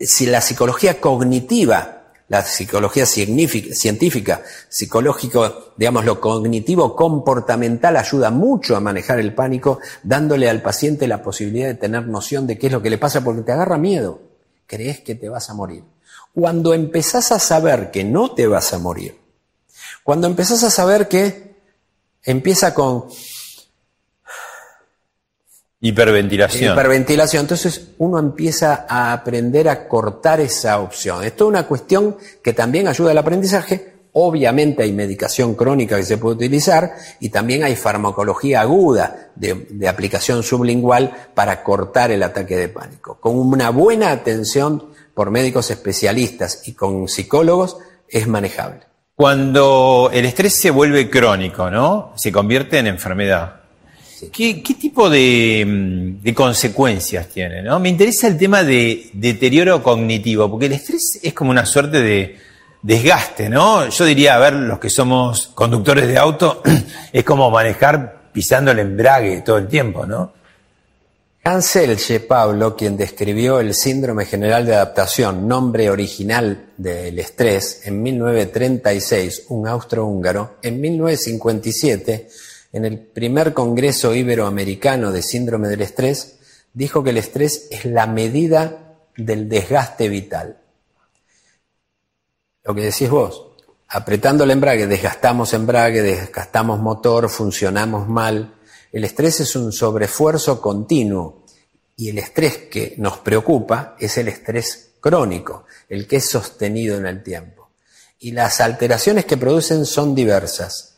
Si la psicología cognitiva la psicología científica, psicológico, digamos, lo cognitivo comportamental ayuda mucho a manejar el pánico, dándole al paciente la posibilidad de tener noción de qué es lo que le pasa porque te agarra miedo. Crees que te vas a morir. Cuando empezás a saber que no te vas a morir, cuando empezás a saber que empieza con Hiperventilación. Hiperventilación. Entonces uno empieza a aprender a cortar esa opción. Esto es una cuestión que también ayuda al aprendizaje. Obviamente hay medicación crónica que se puede utilizar y también hay farmacología aguda de, de aplicación sublingual para cortar el ataque de pánico. Con una buena atención por médicos especialistas y con psicólogos es manejable. Cuando el estrés se vuelve crónico, ¿no? Se convierte en enfermedad ¿Qué, tipo de, mm, de consecuencias tiene? ¿no? Me interesa el tema de deterioro cognitivo, porque el estrés es como una suerte de desgaste, ¿no? Yo diría, a ver, los que somos conductores de auto, es como manejar pisando el embrague todo el tiempo, ¿no? Hans Pablo, quien describió el síndrome general de adaptación, nombre original del estrés, en 1936, un austrohúngaro, en 1957, en el primer Congreso Iberoamericano de Síndrome del Estrés, dijo que el estrés es la medida del desgaste vital. Lo que decís vos, apretando el embrague, desgastamos embrague, desgastamos motor, funcionamos mal, el estrés es un sobreesfuerzo continuo y el estrés que nos preocupa es el estrés crónico, el que es sostenido en el tiempo. Y las alteraciones que producen son diversas.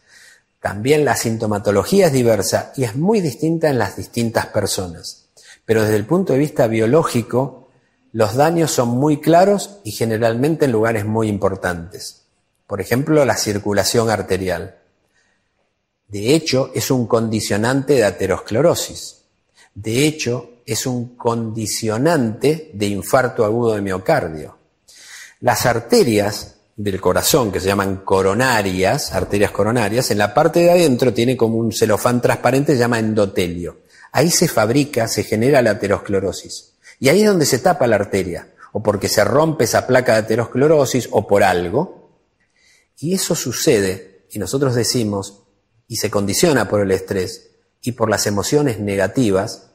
También la sintomatología es diversa y es muy distinta en las distintas personas. Pero desde el punto de vista biológico, los daños son muy claros y generalmente en lugares muy importantes. Por ejemplo, la circulación arterial. De hecho, es un condicionante de aterosclerosis. De hecho, es un condicionante de infarto agudo de miocardio. Las arterias del corazón, que se llaman coronarias, arterias coronarias, en la parte de adentro tiene como un celofán transparente, se llama endotelio. Ahí se fabrica, se genera la aterosclerosis. Y ahí es donde se tapa la arteria, o porque se rompe esa placa de aterosclerosis, o por algo. Y eso sucede, y nosotros decimos, y se condiciona por el estrés y por las emociones negativas,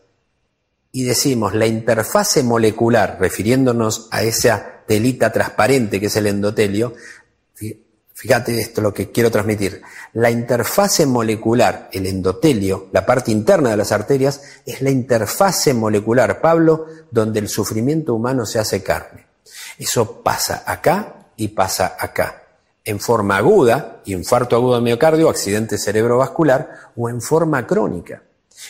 y decimos la interfase molecular, refiriéndonos a esa telita transparente que es el endotelio, fíjate esto lo que quiero transmitir, la interfase molecular, el endotelio, la parte interna de las arterias, es la interfase molecular, Pablo, donde el sufrimiento humano se hace carne. Eso pasa acá y pasa acá en forma aguda, infarto agudo de miocardio, accidente cerebrovascular, o en forma crónica.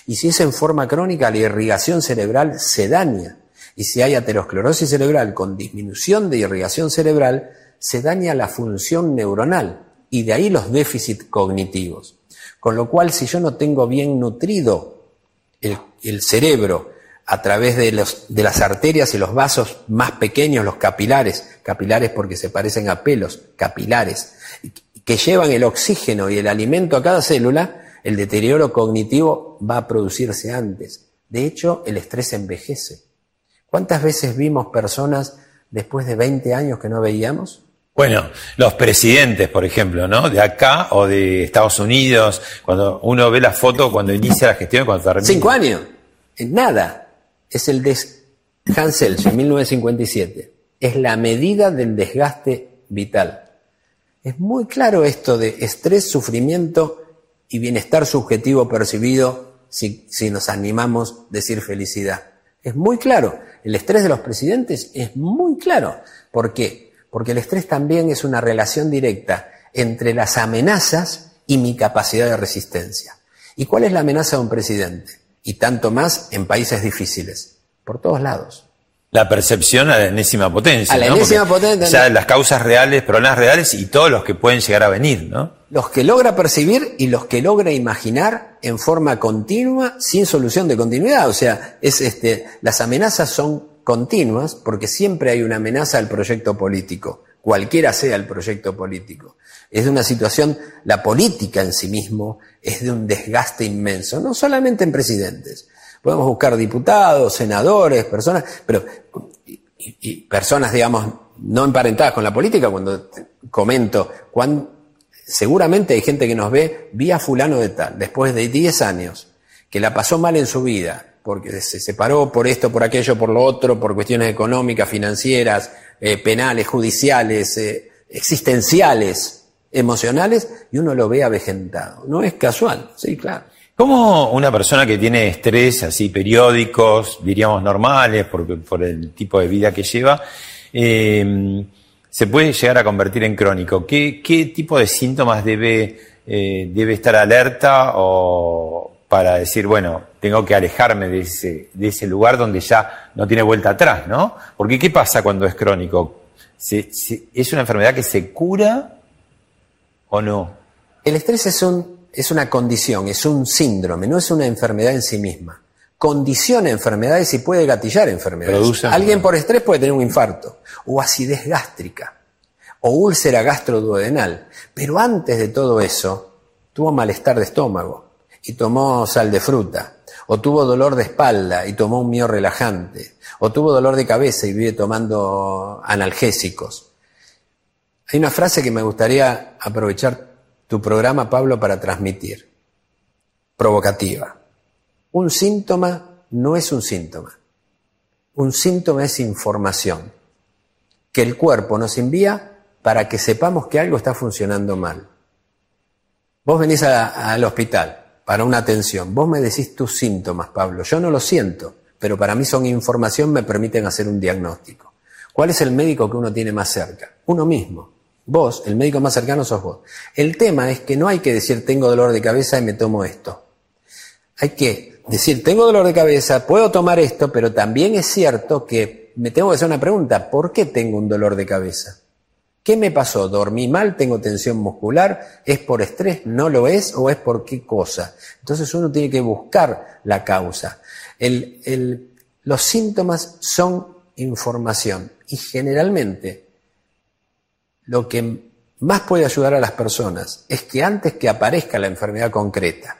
Y si es en forma crónica, la irrigación cerebral se daña. Y si hay aterosclerosis cerebral con disminución de irrigación cerebral, se daña la función neuronal y de ahí los déficits cognitivos. Con lo cual, si yo no tengo bien nutrido el, cerebro a través de, de las arterias y los vasos más pequeños, los capilares, capilares porque se parecen a pelos, capilares, que llevan el oxígeno y el alimento a cada célula, el deterioro cognitivo va a producirse antes. De hecho, el estrés envejece. ¿Cuántas veces vimos personas después de 20 años que no veíamos? Bueno, los presidentes, por ejemplo, ¿no? De acá o de Estados Unidos, cuando uno ve la foto cuando inicia la gestión, cuando termina. Cinco años, en nada es el de Hans Selye, 1957. Es la medida del desgaste vital. Es muy claro esto de estrés, sufrimiento y bienestar subjetivo percibido si, si nos animamos a decir felicidad. Es muy claro. El estrés de los presidentes es muy claro. ¿Por qué? Porque el estrés también es una relación directa entre las amenazas y mi capacidad de resistencia. ¿Y cuál es la amenaza de un presidente? y tanto más en países difíciles, por todos lados. La percepción a la enésima potencia. A la enésima potencia. O sea, las causas reales, problemas reales y todos los que pueden llegar a venir, ¿no? Los que logra percibir y los que logra imaginar en forma continua, sin solución de continuidad. O sea, es este, las amenazas son continuas porque siempre hay una amenaza al proyecto político, cualquiera sea el proyecto político. Es de una situación, la política en sí mismo es de un desgaste inmenso, no solamente en presidentes. Podemos buscar diputados, senadores, personas, pero y, personas, digamos, no emparentadas con la política, cuando comento, cuán, seguramente hay gente que nos ve vía fulano de tal, después de 10 años, que la pasó mal en su vida, porque se separó por esto, por aquello, por lo otro, por cuestiones económicas, financieras, eh, penales, judiciales, eh, existenciales, emocionales y uno lo ve avejentado. No es casual, sí, claro. ¿Cómo una persona que tiene estrés así periódicos, diríamos normales, por, por el tipo de vida que lleva, eh, se puede llegar a convertir en crónico? ¿Qué, qué tipo de síntomas debe, eh, debe estar alerta o para decir, bueno, tengo que alejarme de ese, de ese lugar donde ya no tiene vuelta atrás, ¿no? Porque ¿qué pasa cuando es crónico? ¿Es una enfermedad que se cura o no? El estrés es un, es una condición, es un síndrome, no es una enfermedad en sí misma. Condiciona enfermedades y puede gatillar enfermedades. Produce Alguien por estrés puede tener un infarto, o acidez gástrica, o úlcera gastroduodenal. Pero antes de todo eso, tuvo malestar de estómago y tomó sal de fruta, o tuvo dolor de espalda y tomó un mío relajante, o tuvo dolor de cabeza y vive tomando analgésicos. Hay una frase que me gustaría aprovechar tu programa, Pablo, para transmitir. Provocativa. Un síntoma no es un síntoma. Un síntoma es información que el cuerpo nos envía para que sepamos que algo está funcionando mal. Vos venís al hospital para una atención, vos me decís tus síntomas, Pablo, yo no lo siento, pero para mí son información, me permiten hacer un diagnóstico. ¿Cuál es el médico que uno tiene más cerca? Uno mismo. Vos, el médico más cercano sos vos. El tema es que no hay que decir tengo dolor de cabeza y me tomo esto. Hay que decir, tengo dolor de cabeza, puedo tomar esto, pero también es cierto que me tengo que hacer una pregunta, ¿por qué tengo un dolor de cabeza? ¿Qué me pasó? ¿Dormí mal? ¿Tengo tensión muscular? ¿Es por estrés? ¿No lo es? ¿O es por qué cosa? Entonces uno tiene que buscar la causa. El- el- los síntomas son información y generalmente lo que más puede ayudar a las personas es que antes que aparezca la enfermedad concreta,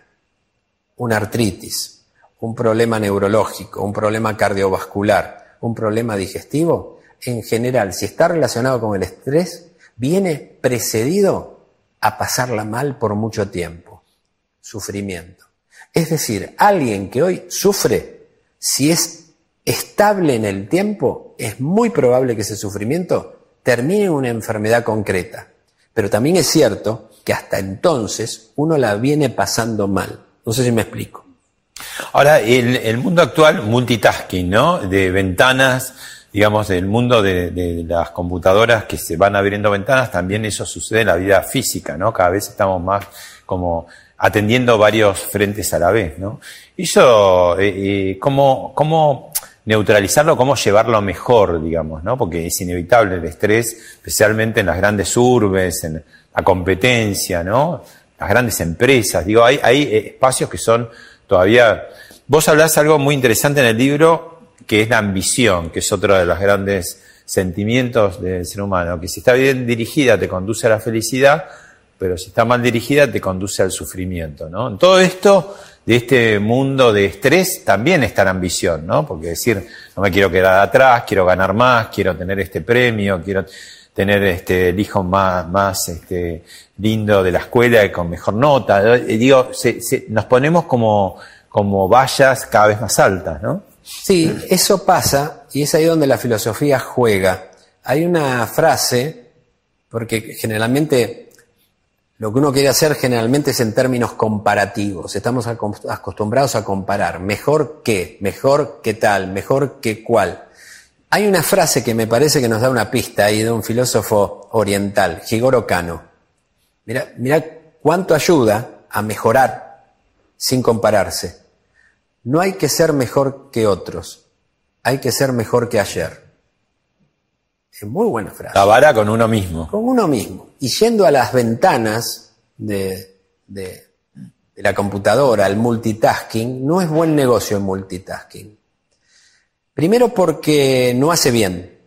una artritis, un problema neurológico, un problema cardiovascular, un problema digestivo, en general, si está relacionado con el estrés, viene precedido a pasarla mal por mucho tiempo, sufrimiento. Es decir, alguien que hoy sufre, si es estable en el tiempo, es muy probable que ese sufrimiento termine en una enfermedad concreta. Pero también es cierto que hasta entonces uno la viene pasando mal. No sé si me explico. Ahora, el, el mundo actual, multitasking, ¿no? De ventanas, digamos, del mundo de, de las computadoras que se van abriendo ventanas, también eso sucede en la vida física, ¿no? Cada vez estamos más como atendiendo varios frentes a la vez, ¿no? Eso, eh, eh, ¿cómo, ¿cómo neutralizarlo, cómo llevarlo mejor, digamos, ¿no? Porque es inevitable el estrés, especialmente en las grandes urbes, en la competencia, ¿no? Las grandes empresas, digo, hay, hay eh, espacios que son todavía... Vos hablás algo muy interesante en el libro, que es la ambición, que es otro de los grandes sentimientos del ser humano, que si está bien dirigida te conduce a la felicidad, pero si está mal dirigida te conduce al sufrimiento, ¿no? En todo esto, de este mundo de estrés, también está la ambición, ¿no? Porque decir, no me quiero quedar atrás, quiero ganar más, quiero tener este premio, quiero tener este, el hijo más, más este, lindo de la escuela y con mejor nota. Digo, se- se- nos ponemos como, como vallas cada vez más altas, ¿no? Sí, eso pasa y es ahí donde la filosofía juega. Hay una frase, porque generalmente lo que uno quiere hacer generalmente es en términos comparativos. Estamos acostumbrados a comparar. Mejor que, mejor que tal, mejor que cual. Hay una frase que me parece que nos da una pista ahí de un filósofo oriental, Jigoro Kano. Mira, mira cuánto ayuda a mejorar sin compararse. No hay que ser mejor que otros, hay que ser mejor que ayer. Es muy buena frase. La vara con uno mismo. Con uno mismo. Y yendo a las ventanas de, de- de la computadora, el multitasking, no es buen negocio el multitasking. Primero porque no hace bien.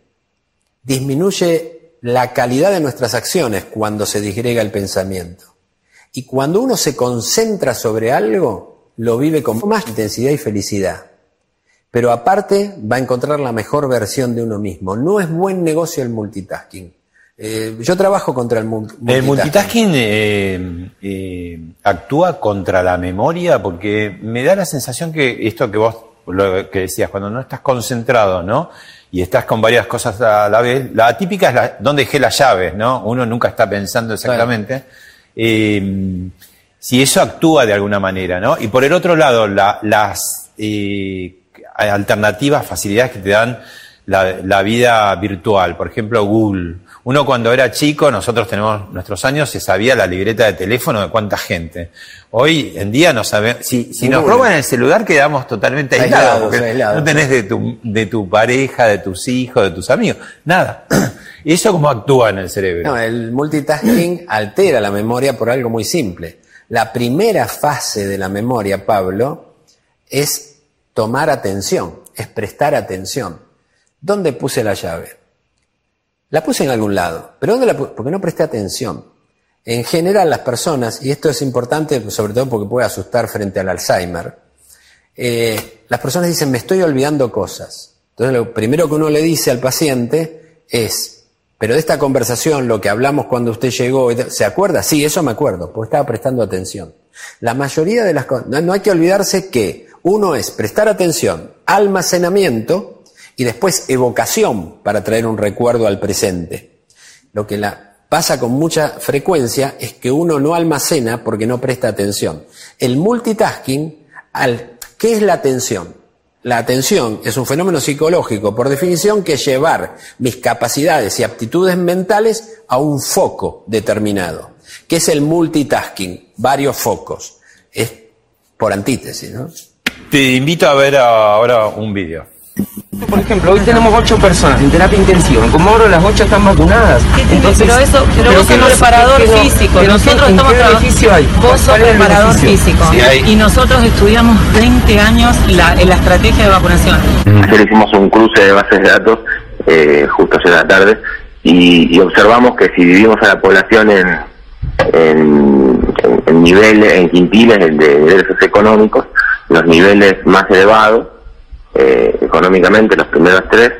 Disminuye la calidad de nuestras acciones cuando se disgrega el pensamiento. Y cuando uno se concentra sobre algo, lo vive con más intensidad y felicidad. Pero aparte va a encontrar la mejor versión de uno mismo. No es buen negocio el multitasking. Eh, yo trabajo contra el mul- multitasking. El multitasking eh, eh, actúa contra la memoria porque me da la sensación que esto que vos lo que decías, cuando no estás concentrado, ¿no? Y estás con varias cosas a la vez, la típica es la, dónde dejé las llaves, ¿no? Uno nunca está pensando exactamente. Eh, si eso actúa de alguna manera, ¿no? Y por el otro lado, la- las eh, alternativas, facilidades que te dan la, la vida virtual, por ejemplo, Google. Uno cuando era chico, nosotros tenemos nuestros años, se sabía la libreta de teléfono de cuánta gente. Hoy en día no sabemos, si, si nos roban el celular quedamos totalmente aislados, Aislados, porque aislados. no tenés de tu, de tu pareja, de tus hijos, de tus amigos, nada. ¿Y eso cómo actúa en el cerebro? No, el multitasking altera la memoria por algo muy simple. La primera fase de la memoria, Pablo, es tomar atención, es prestar atención. ¿Dónde puse la llave? La puse en algún lado, pero ¿dónde la puse? Porque no presté atención. En general las personas, y esto es importante sobre todo porque puede asustar frente al Alzheimer, eh, las personas dicen, me estoy olvidando cosas. Entonces lo primero que uno le dice al paciente es, pero de esta conversación, lo que hablamos cuando usted llegó, ¿se acuerda? Sí, eso me acuerdo, porque estaba prestando atención. La mayoría de las cosas, no, hay que olvidarse que uno es prestar atención, almacenamiento y después evocación para traer un recuerdo al presente. Lo que la, pasa con mucha frecuencia es que uno no almacena porque no presta atención. El multitasking, ¿qué es la atención? La atención es un fenómeno psicológico, por definición, que llevar mis capacidades y aptitudes mentales a un foco determinado, que es el multitasking, varios focos. Es por antítesis, ¿no? Te invito a ver ahora un vídeo. Por ejemplo, hoy tenemos ocho personas en terapia intensiva. En Comodoro las ocho están vacunadas. Entonces, pero eso, pero vos sos preparador físico. nosotros estamos edificio hay? Vos sos preparador físico. y nosotros estudiamos 20 años la, estrategia de vacunación. Ayer hicimos un cruce de bases de datos eh, justo ayer la tarde y, observamos que si dividimos a la población en, en, en niveles, en quintiles de derechos económicos, los niveles más elevados eh, económicamente, los primeros tres,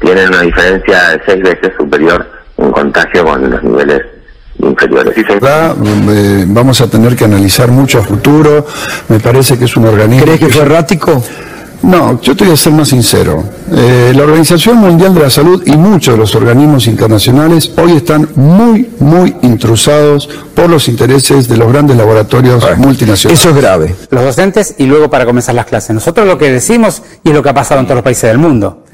tienen una diferencia de seis veces superior en contagio con los niveles inferiores. Eh, vamos a tener que analizar mucho a futuro. Me parece que es un organismo. ¿Crees que fue errático? No, yo te voy a ser más sincero. Eh, la Organización Mundial de la Salud y muchos de los organismos internacionales hoy están muy, muy intrusados por los intereses de los grandes laboratorios multinacionales. Eso es grave. Los docentes y luego para comenzar las clases. Nosotros lo que decimos, y es lo que ha pasado en todos los países del mundo,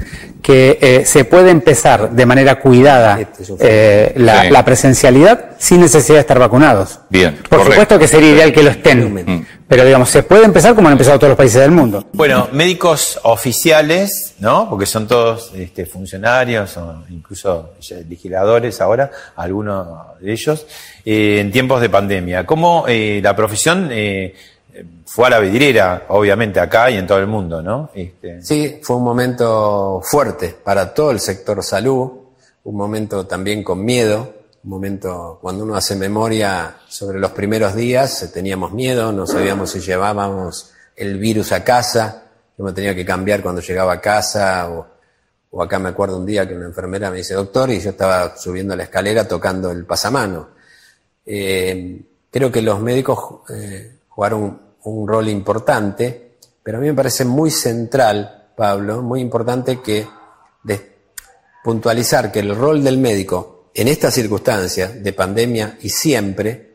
que eh, se puede empezar de manera cuidada este eh, la, presencialidad sin necesidad de estar vacunados. Bien. Por supuesto que sería ideal que lo estén, mm. Pero digamos, se puede empezar como han empezado todos los países del mundo. Bueno, médicos oficiales, ¿no? Porque son todos este, funcionarios o incluso legisladores ahora, algunos de ellos, eh, en tiempos de pandemia. ¿Cómo la profesión fue a la vidriera, obviamente, acá y en todo el mundo, ¿no? Este... Sí, fue un momento fuerte para todo el sector salud, un momento también con miedo, un momento cuando uno hace memoria sobre los primeros días, teníamos miedo, no sabíamos si llevábamos el virus a casa, yo me tenía que cambiar cuando llegaba a casa, o, acá me acuerdo un día que una enfermera me dice, doctor, y yo estaba subiendo la escalera tocando el pasamano. Eh, creo que los médicos eh, jugaron un rol importante, pero a mí me parece muy central, Pablo, muy importante que puntualizar que el rol del médico en estas circunstancias de pandemia y siempre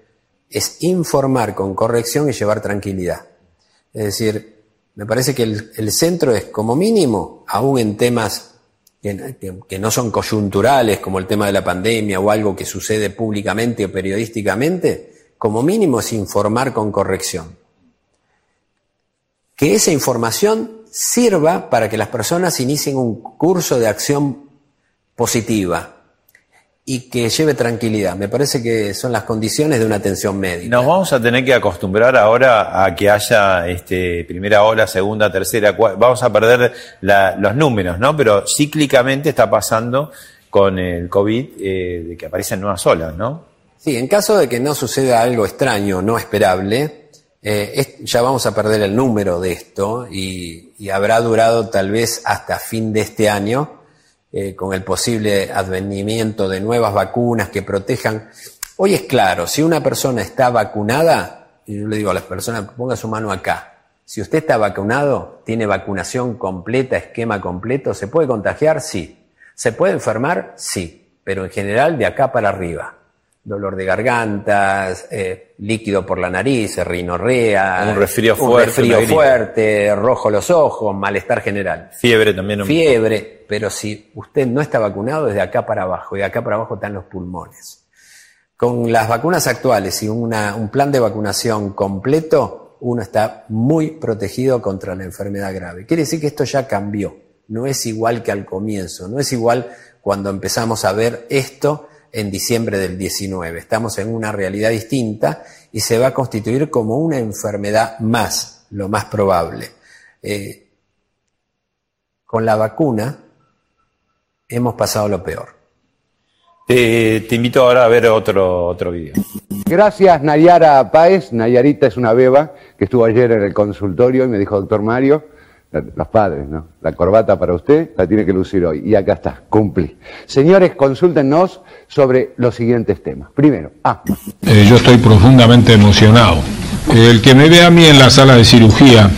es informar con corrección y llevar tranquilidad. Es decir, me parece que el, centro es como mínimo, aún en temas que, no son coyunturales, como el tema de la pandemia o algo que sucede públicamente o periodísticamente, como mínimo es informar con corrección que esa información sirva para que las personas inicien un curso de acción positiva y que lleve tranquilidad. Me parece que son las condiciones de una atención médica. Nos vamos a tener que acostumbrar ahora a que haya este, primera ola, segunda, tercera, cuarta. Vamos a perder los números, ¿no? Pero cíclicamente está pasando con el COVID eh, de que aparecen nuevas olas, ¿no? Sí, en caso de que no suceda algo extraño, no esperable, eh, ya vamos a perder el número de esto y, habrá durado tal vez hasta fin de este año eh, con el posible advenimiento de nuevas vacunas que protejan. Hoy es claro, si una persona está vacunada, y yo le digo a las personas, ponga su mano acá, si usted está vacunado, tiene vacunación completa, esquema completo, ¿se puede contagiar? Sí. ¿Se puede enfermar? Sí, pero en general de acá para arriba dolor de garganta, eh, líquido por la nariz, rinorrea, un resfrío fuerte, un fuerte, rojo los ojos, malestar general. Fiebre también. Fiebre, pero si usted no está vacunado, desde acá para abajo, y de acá para abajo están los pulmones. Con las vacunas actuales y un plan de vacunación completo, uno está muy protegido contra la enfermedad grave. Quiere decir que esto ya cambió. No es igual que al comienzo, no es igual cuando empezamos a ver esto en diciembre del 19. Estamos en una realidad distinta y se va a constituir como una enfermedad más, lo más probable. Eh, con la vacuna hemos pasado lo peor. Te, invito ahora a ver otro, otro video. Gracias Nayara Páez. Nayarita es una beba que estuvo ayer en el consultorio y me dijo, doctor Mario, los padres, ¿no? La corbata para usted la tiene que lucir hoy. Y acá está, cumplí. Señores, consúltenos sobre los siguientes temas. Primero, ah. Eh, yo estoy profundamente emocionado. El que me ve a mí en la sala de cirugía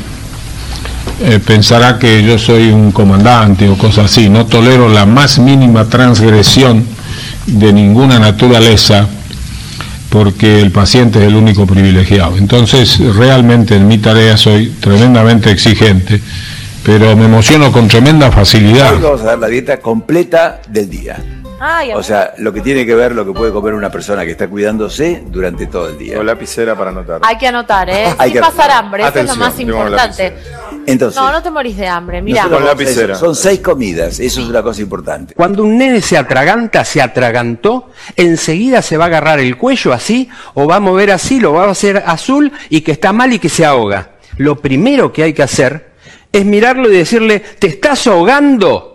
eh, pensará que yo soy un comandante o cosas así. No tolero la más mínima transgresión de ninguna naturaleza porque el paciente es el único privilegiado. Entonces, realmente en mi tarea soy tremendamente exigente, pero me emociono con tremenda facilidad. Hoy vamos a dar la dieta completa del día. o sea, lo que tiene que ver lo que puede comer una persona que está cuidándose durante todo el día. Con lapicera para anotar. Hay que anotar, ¿eh? Hay Sin pasar hambre, eso es lo más importante no, no te morís de hambre. Mira, son seis comidas, eso es una cosa importante. Cuando un nene se atraganta, se atragantó, enseguida se va a agarrar el cuello así, o va a mover así, lo va a hacer azul y que está mal y que se ahoga. Lo primero que hay que hacer es mirarlo y decirle, ¿te estás ahogando?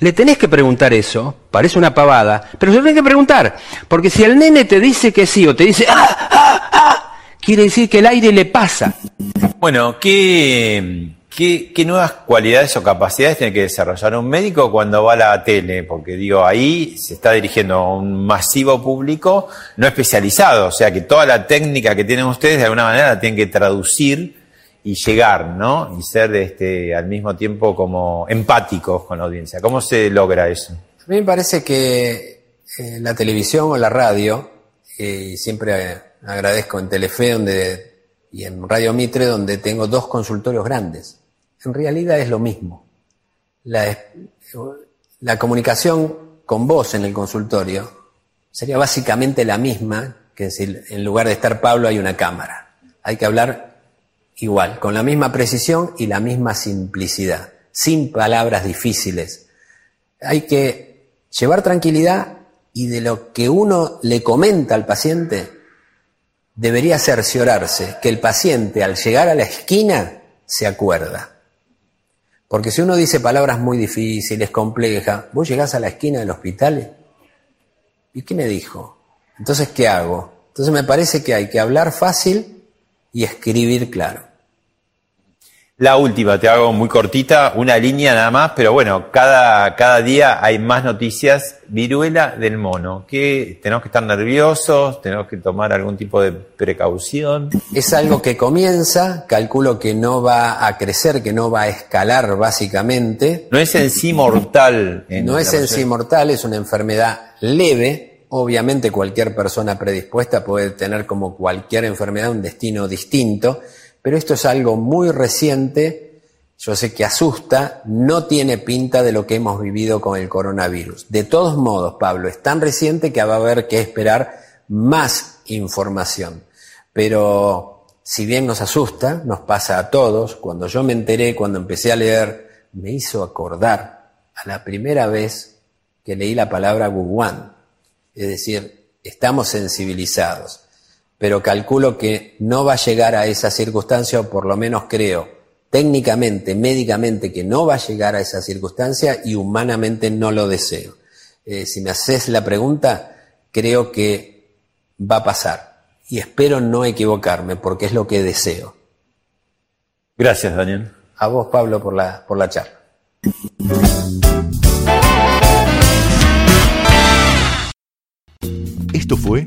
Le tenés que preguntar eso, parece una pavada, pero se lo tenés que preguntar, porque si el nene te dice que sí o te dice, ¡ah, ah, ah! quiere decir que el aire le pasa. Bueno, ¿qué, ¿Qué, nuevas cualidades o capacidades tiene que desarrollar un médico cuando va a la tele? Porque digo, ahí se está dirigiendo a un masivo público no especializado, o sea que toda la técnica que tienen ustedes de alguna manera la tienen que traducir y llegar, ¿no? Y ser este, al mismo tiempo como empáticos con la audiencia. ¿Cómo se logra eso? A mí me parece que eh, la televisión o la radio, y siempre agradezco en Telefe donde, y en Radio Mitre, donde tengo dos consultorios grandes en realidad es lo mismo. La, comunicación con vos en el consultorio sería básicamente la misma que si en lugar de estar Pablo hay una cámara. Hay que hablar igual, con la misma precisión y la misma simplicidad, sin palabras difíciles. Hay que llevar tranquilidad y de lo que uno le comenta al paciente, debería cerciorarse que el paciente al llegar a la esquina se acuerda. Porque si uno dice palabras muy difíciles, complejas, vos llegás a la esquina del hospital y ¿qué me dijo? Entonces, ¿qué hago? Entonces me parece que hay que hablar fácil y escribir claro. La última, te hago muy cortita, una línea nada más, pero bueno, cada, cada día hay más noticias. Viruela del mono, que tenemos que estar nerviosos, tenemos que tomar algún tipo de precaución. Es algo que comienza, calculo que no va a crecer, que no va a escalar básicamente. No es en sí mortal. no es en sí mortal, es una enfermedad leve, Obviamente cualquier persona predispuesta puede tener como cualquier enfermedad un destino distinto, pero esto es algo muy reciente, yo sé que asusta, no tiene pinta de lo que hemos vivido con el coronavirus. De todos modos, Pablo, es tan reciente que va a haber que esperar más información. Pero si bien nos asusta, nos pasa a todos, cuando yo me enteré, cuando empecé a leer, me hizo acordar a la primera vez que leí la palabra Wuhan. Es decir, estamos sensibilizados pero calculo que no va a llegar a esa circunstancia, o por lo menos creo, técnicamente, médicamente, que no va a llegar a esa circunstancia y humanamente no lo deseo. Eh, si me haces la pregunta, creo que va a pasar y espero no equivocarme porque es lo que deseo. Gracias, Daniel. A vos, Pablo, por la, por la charla. Esto fue